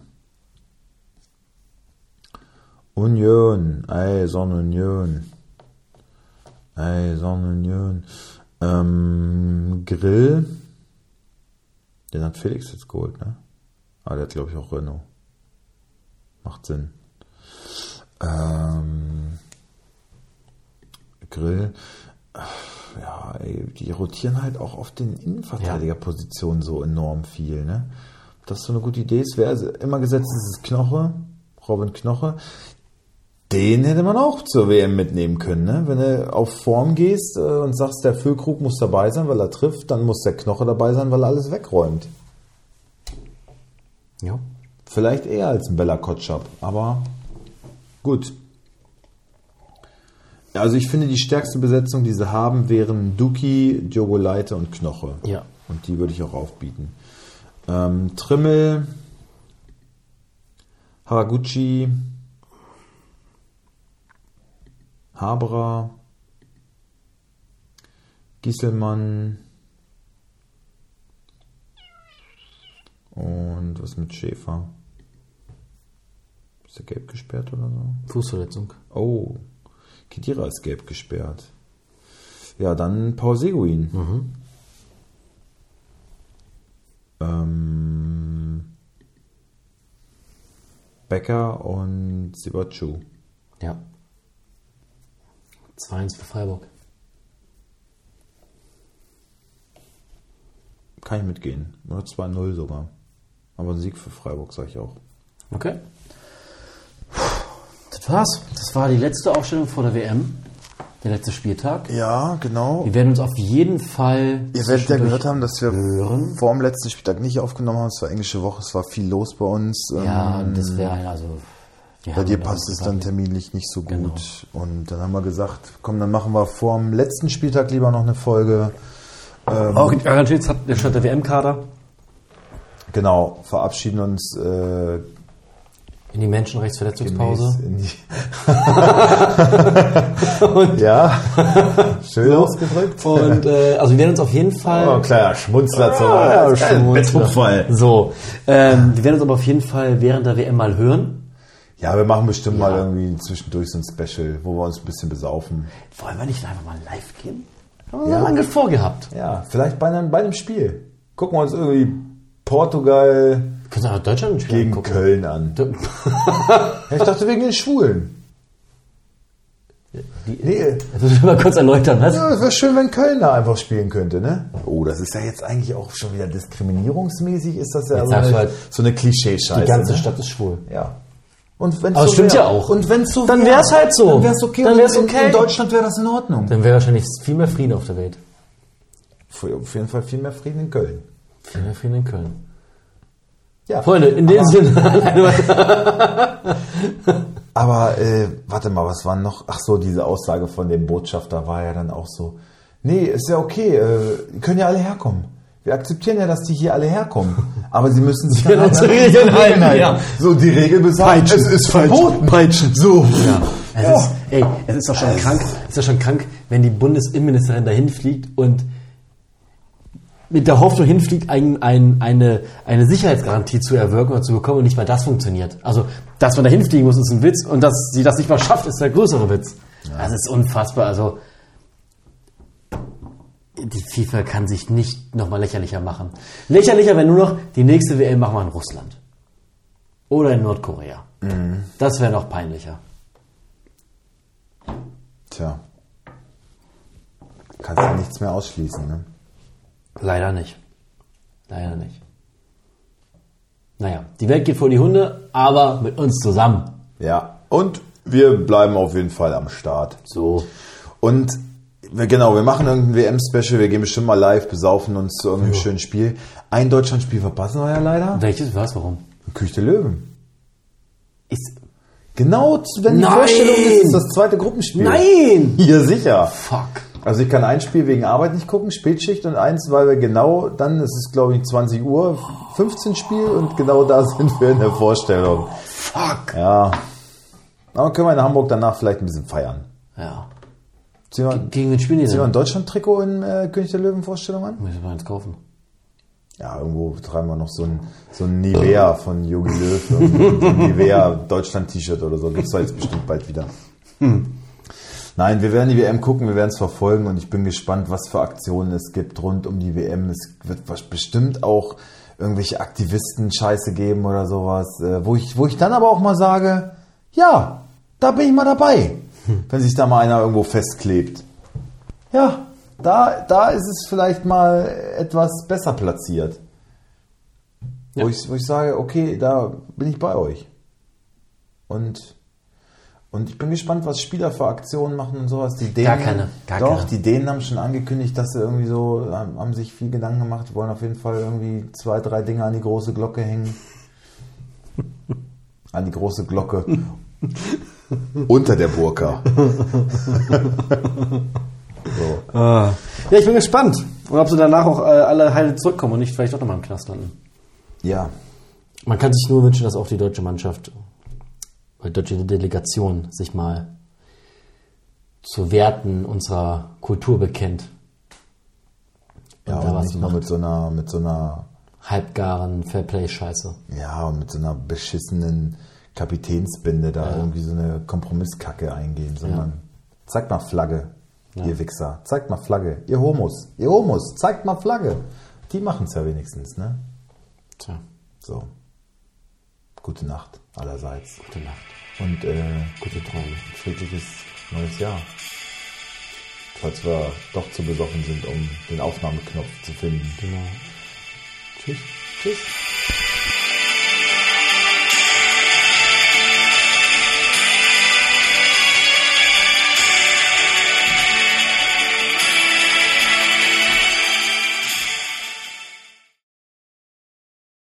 Union, ey, Sonne Union. Ey, Sonne Union. Ähm, Grill. Den hat Felix jetzt geholt, ne? Aber der hat, glaube ich, auch Renault. Macht Sinn. Ähm, Grill. Ja, ey, die rotieren halt auch auf den Innenverteidigerpositionen so enorm viel, ne? Ob das so eine gute Idee ist, wäre also immer gesetzt, es ist Knoche, Robin Knoche. Den hätte man auch zur WM mitnehmen können, ne? Wenn du auf Form gehst äh, und sagst, der Füllkrug muss dabei sein, weil er trifft, dann muss der Knoche dabei sein, weil er alles wegräumt. Ja. Vielleicht eher als ein Bella Kotschap, aber gut. Also ich finde, die stärkste Besetzung, die sie haben, wären Duki, Diogo Leite und Knoche. Ja. Und die würde ich auch aufbieten. Ähm, Trimmel, Haraguchi, Haberer, Gieselmann und was mit Schäfer? Ist der gelb gesperrt oder so? Fußverletzung. Oh, Kedira ist gelb gesperrt. Ja, dann Paul Seguin. Ähm, Becker und Sibachu. Ja. 2-1 für Freiburg. Kann ich mitgehen. Oder 2-0 sogar. Aber ein Sieg für Freiburg, sage ich auch. Okay. Das war's. Das war die letzte Aufstellung vor der WM. Der letzte Spieltag. Ja, genau. Wir werden uns auf jeden Fall. Ihr werdet ja gehört haben, dass wir hören. vor dem letzten Spieltag nicht aufgenommen haben. Es war englische Woche, es war viel los bei uns. Ja, Ähm, das wäre also. Bei dir passt es dann terminlich nicht so gut. Genau. Und dann haben wir gesagt, komm, dann machen wir vor dem letzten Spieltag lieber noch eine Folge. Ähm, Auch garantiert hat der WM-Kader Genau, verabschieden uns äh, in die Menschenrechtsverletzungspause. in die (laughs) (laughs) ja, schön ausgedrückt. Und äh, also wir werden uns auf jeden Fall. Oh, kleiner Schmunzler zum Ah, Schmunzler. So, ähm, wir werden uns aber auf jeden Fall während der WM mal hören. Ja, wir machen bestimmt Ja. mal irgendwie zwischendurch so ein Special, wo wir uns ein bisschen besaufen. Wollen wir nicht einfach mal live gehen? Haben wir Ja. lange vorgehabt. Ja, vielleicht bei einem, bei einem Spiel. Gucken wir uns irgendwie Portugal Kannst du auch Deutschland ein Spiel gegen angucken? Köln an. (laughs) Ja, ich dachte wegen den Schwulen. Nee, Das muss ich mal kurz erläutern, was? ja, es wäre schön, wenn Köln da einfach spielen könnte, ne? Oh, das ist ja jetzt eigentlich auch schon wieder diskriminierungsmäßig, ist das ja Jetzt so sagst eine, halt, so eine Klischee-Scheiße. Die ganze ne? Stadt ist schwul. Ja. Und wenn's Aber so stimmt wär, ja auch. Und wenn so Dann wär, wär's halt so. Dann wär's okay. Dann wär's in- okay. In Deutschland wäre das in Ordnung. Dann wäre wahrscheinlich viel mehr Frieden auf der Welt. Auf jeden Fall viel mehr Frieden in Köln. Viel mehr Frieden in Köln. Ja. Freunde, in dem Sinne. (laughs) Aber äh, warte mal, was war noch? Ach so, diese Aussage von dem Botschafter war ja dann auch so. Nee, ist ja okay, äh, die können ja alle herkommen. Wir akzeptieren ja, dass die hier alle herkommen. Aber sie müssen sich an unsere Regeln halten, ja. So, die Regel besagt, es ist verboten. Peitschen. So. Ja. Es Ja. ist, ey, es ist doch schon krank, es ist doch schon krank, wenn die Bundesinnenministerin dahin fliegt und mit der Hoffnung hinfliegt, ein, ein, eine, eine Sicherheitsgarantie zu erwirken oder zu bekommen und nicht mal das funktioniert. Also, dass man da hinfliegen muss, ist ein Witz und dass sie das nicht mal schafft, ist der größere Witz. Das ist unfassbar. Also, die FIFA kann sich nicht nochmal lächerlicher machen. Lächerlicher, wenn nur noch die nächste WM machen wir in Russland. Oder in Nordkorea. Das wäre noch peinlicher. Tja. Kannst ja nichts mehr ausschließen, ne? Leider nicht. Leider nicht. Naja, die Welt geht vor die Hunde, aber mit uns zusammen. Ja. Und wir bleiben auf jeden Fall am Start. So. Und wir, genau, wir machen irgendein WM-Special, wir gehen bestimmt mal live, besaufen uns zu irgendeinem schönen Spiel. Ein Deutschlandspiel verpassen wir ja leider. Welches? Was? Warum? Küche der Löwen. Ist. Genau, zu- wenn die Nein! Vorstellung ist, ist das zweite Gruppenspiel. Nein! (laughs) Ja, sicher. Fuck. Also ich kann ein Spiel wegen Arbeit nicht gucken, Spätschicht und eins, weil wir genau dann, es ist glaube ich 20 Uhr, 15 Spiel und genau da (laughs) sind wir in der Vorstellung. Fuck. Ja. Aber können wir in Hamburg danach vielleicht ein bisschen feiern. Ja. Ziehen wir, Gegen wen spielen die ziehen wir ein? Deutschland-Trikot in äh, König der Löwen-Vorstellung an? Ich mal eins kaufen. Ja, irgendwo treiben wir noch so ein, so ein Nivea von Jogi Löw, so (laughs) ein Nivea Deutschland-T-Shirt oder so. Gibt's da jetzt bestimmt bald wieder. Nein, wir werden die WM gucken, wir werden es verfolgen und ich bin gespannt, was für Aktionen es gibt rund um die WM. Es wird bestimmt auch irgendwelche Aktivisten-Scheiße geben oder sowas, äh, wo ich, wo ich dann aber auch mal sage, ja, da bin ich mal dabei, wenn sich da mal einer irgendwo festklebt. Ja, da, da ist es vielleicht mal etwas besser platziert. Wo, ich, wo ich sage, okay, da bin ich bei euch. Und, und ich bin gespannt, was Spieler für Aktionen machen und sowas. Die Dänen, Gar keine, gar doch, keine. die Dänen haben schon angekündigt, dass sie irgendwie so, haben, haben sich viel Gedanken gemacht, wollen auf jeden Fall irgendwie zwei, drei Dinge an die große Glocke hängen. (laughs) an die große Glocke. (laughs) Unter der Burka. (laughs) so. Ja, ich bin gespannt. Und ob sie danach auch äh, alle heile zurückkommen und nicht vielleicht auch nochmal im Knast landen. Ja, Man kann sich nur wünschen, dass auch die deutsche Mannschaft, die deutsche Delegation sich mal zu Werten unserer Kultur bekennt. ja Und da und was nicht nur macht. mit so einer, mit so einer Halbgaren Fairplay-Scheiße. Ja, und mit so einer beschissenen Kapitänsbinde da irgendwie so eine Kompromisskacke eingehen, sondern zeigt mal Flagge, ihr Wichser. Zeigt mal Flagge. Ihr Homos. Ihr Homos. Zeigt mal Flagge. Die machen es ja wenigstens, ne? Tja, So. Gute Nacht allerseits. gute Nacht. Und äh, Gute Träume. friedliches neues Jahr. Falls wir doch zu besoffen sind, um den Aufnahmeknopf zu finden. Genau. Tschüss. Tschüss.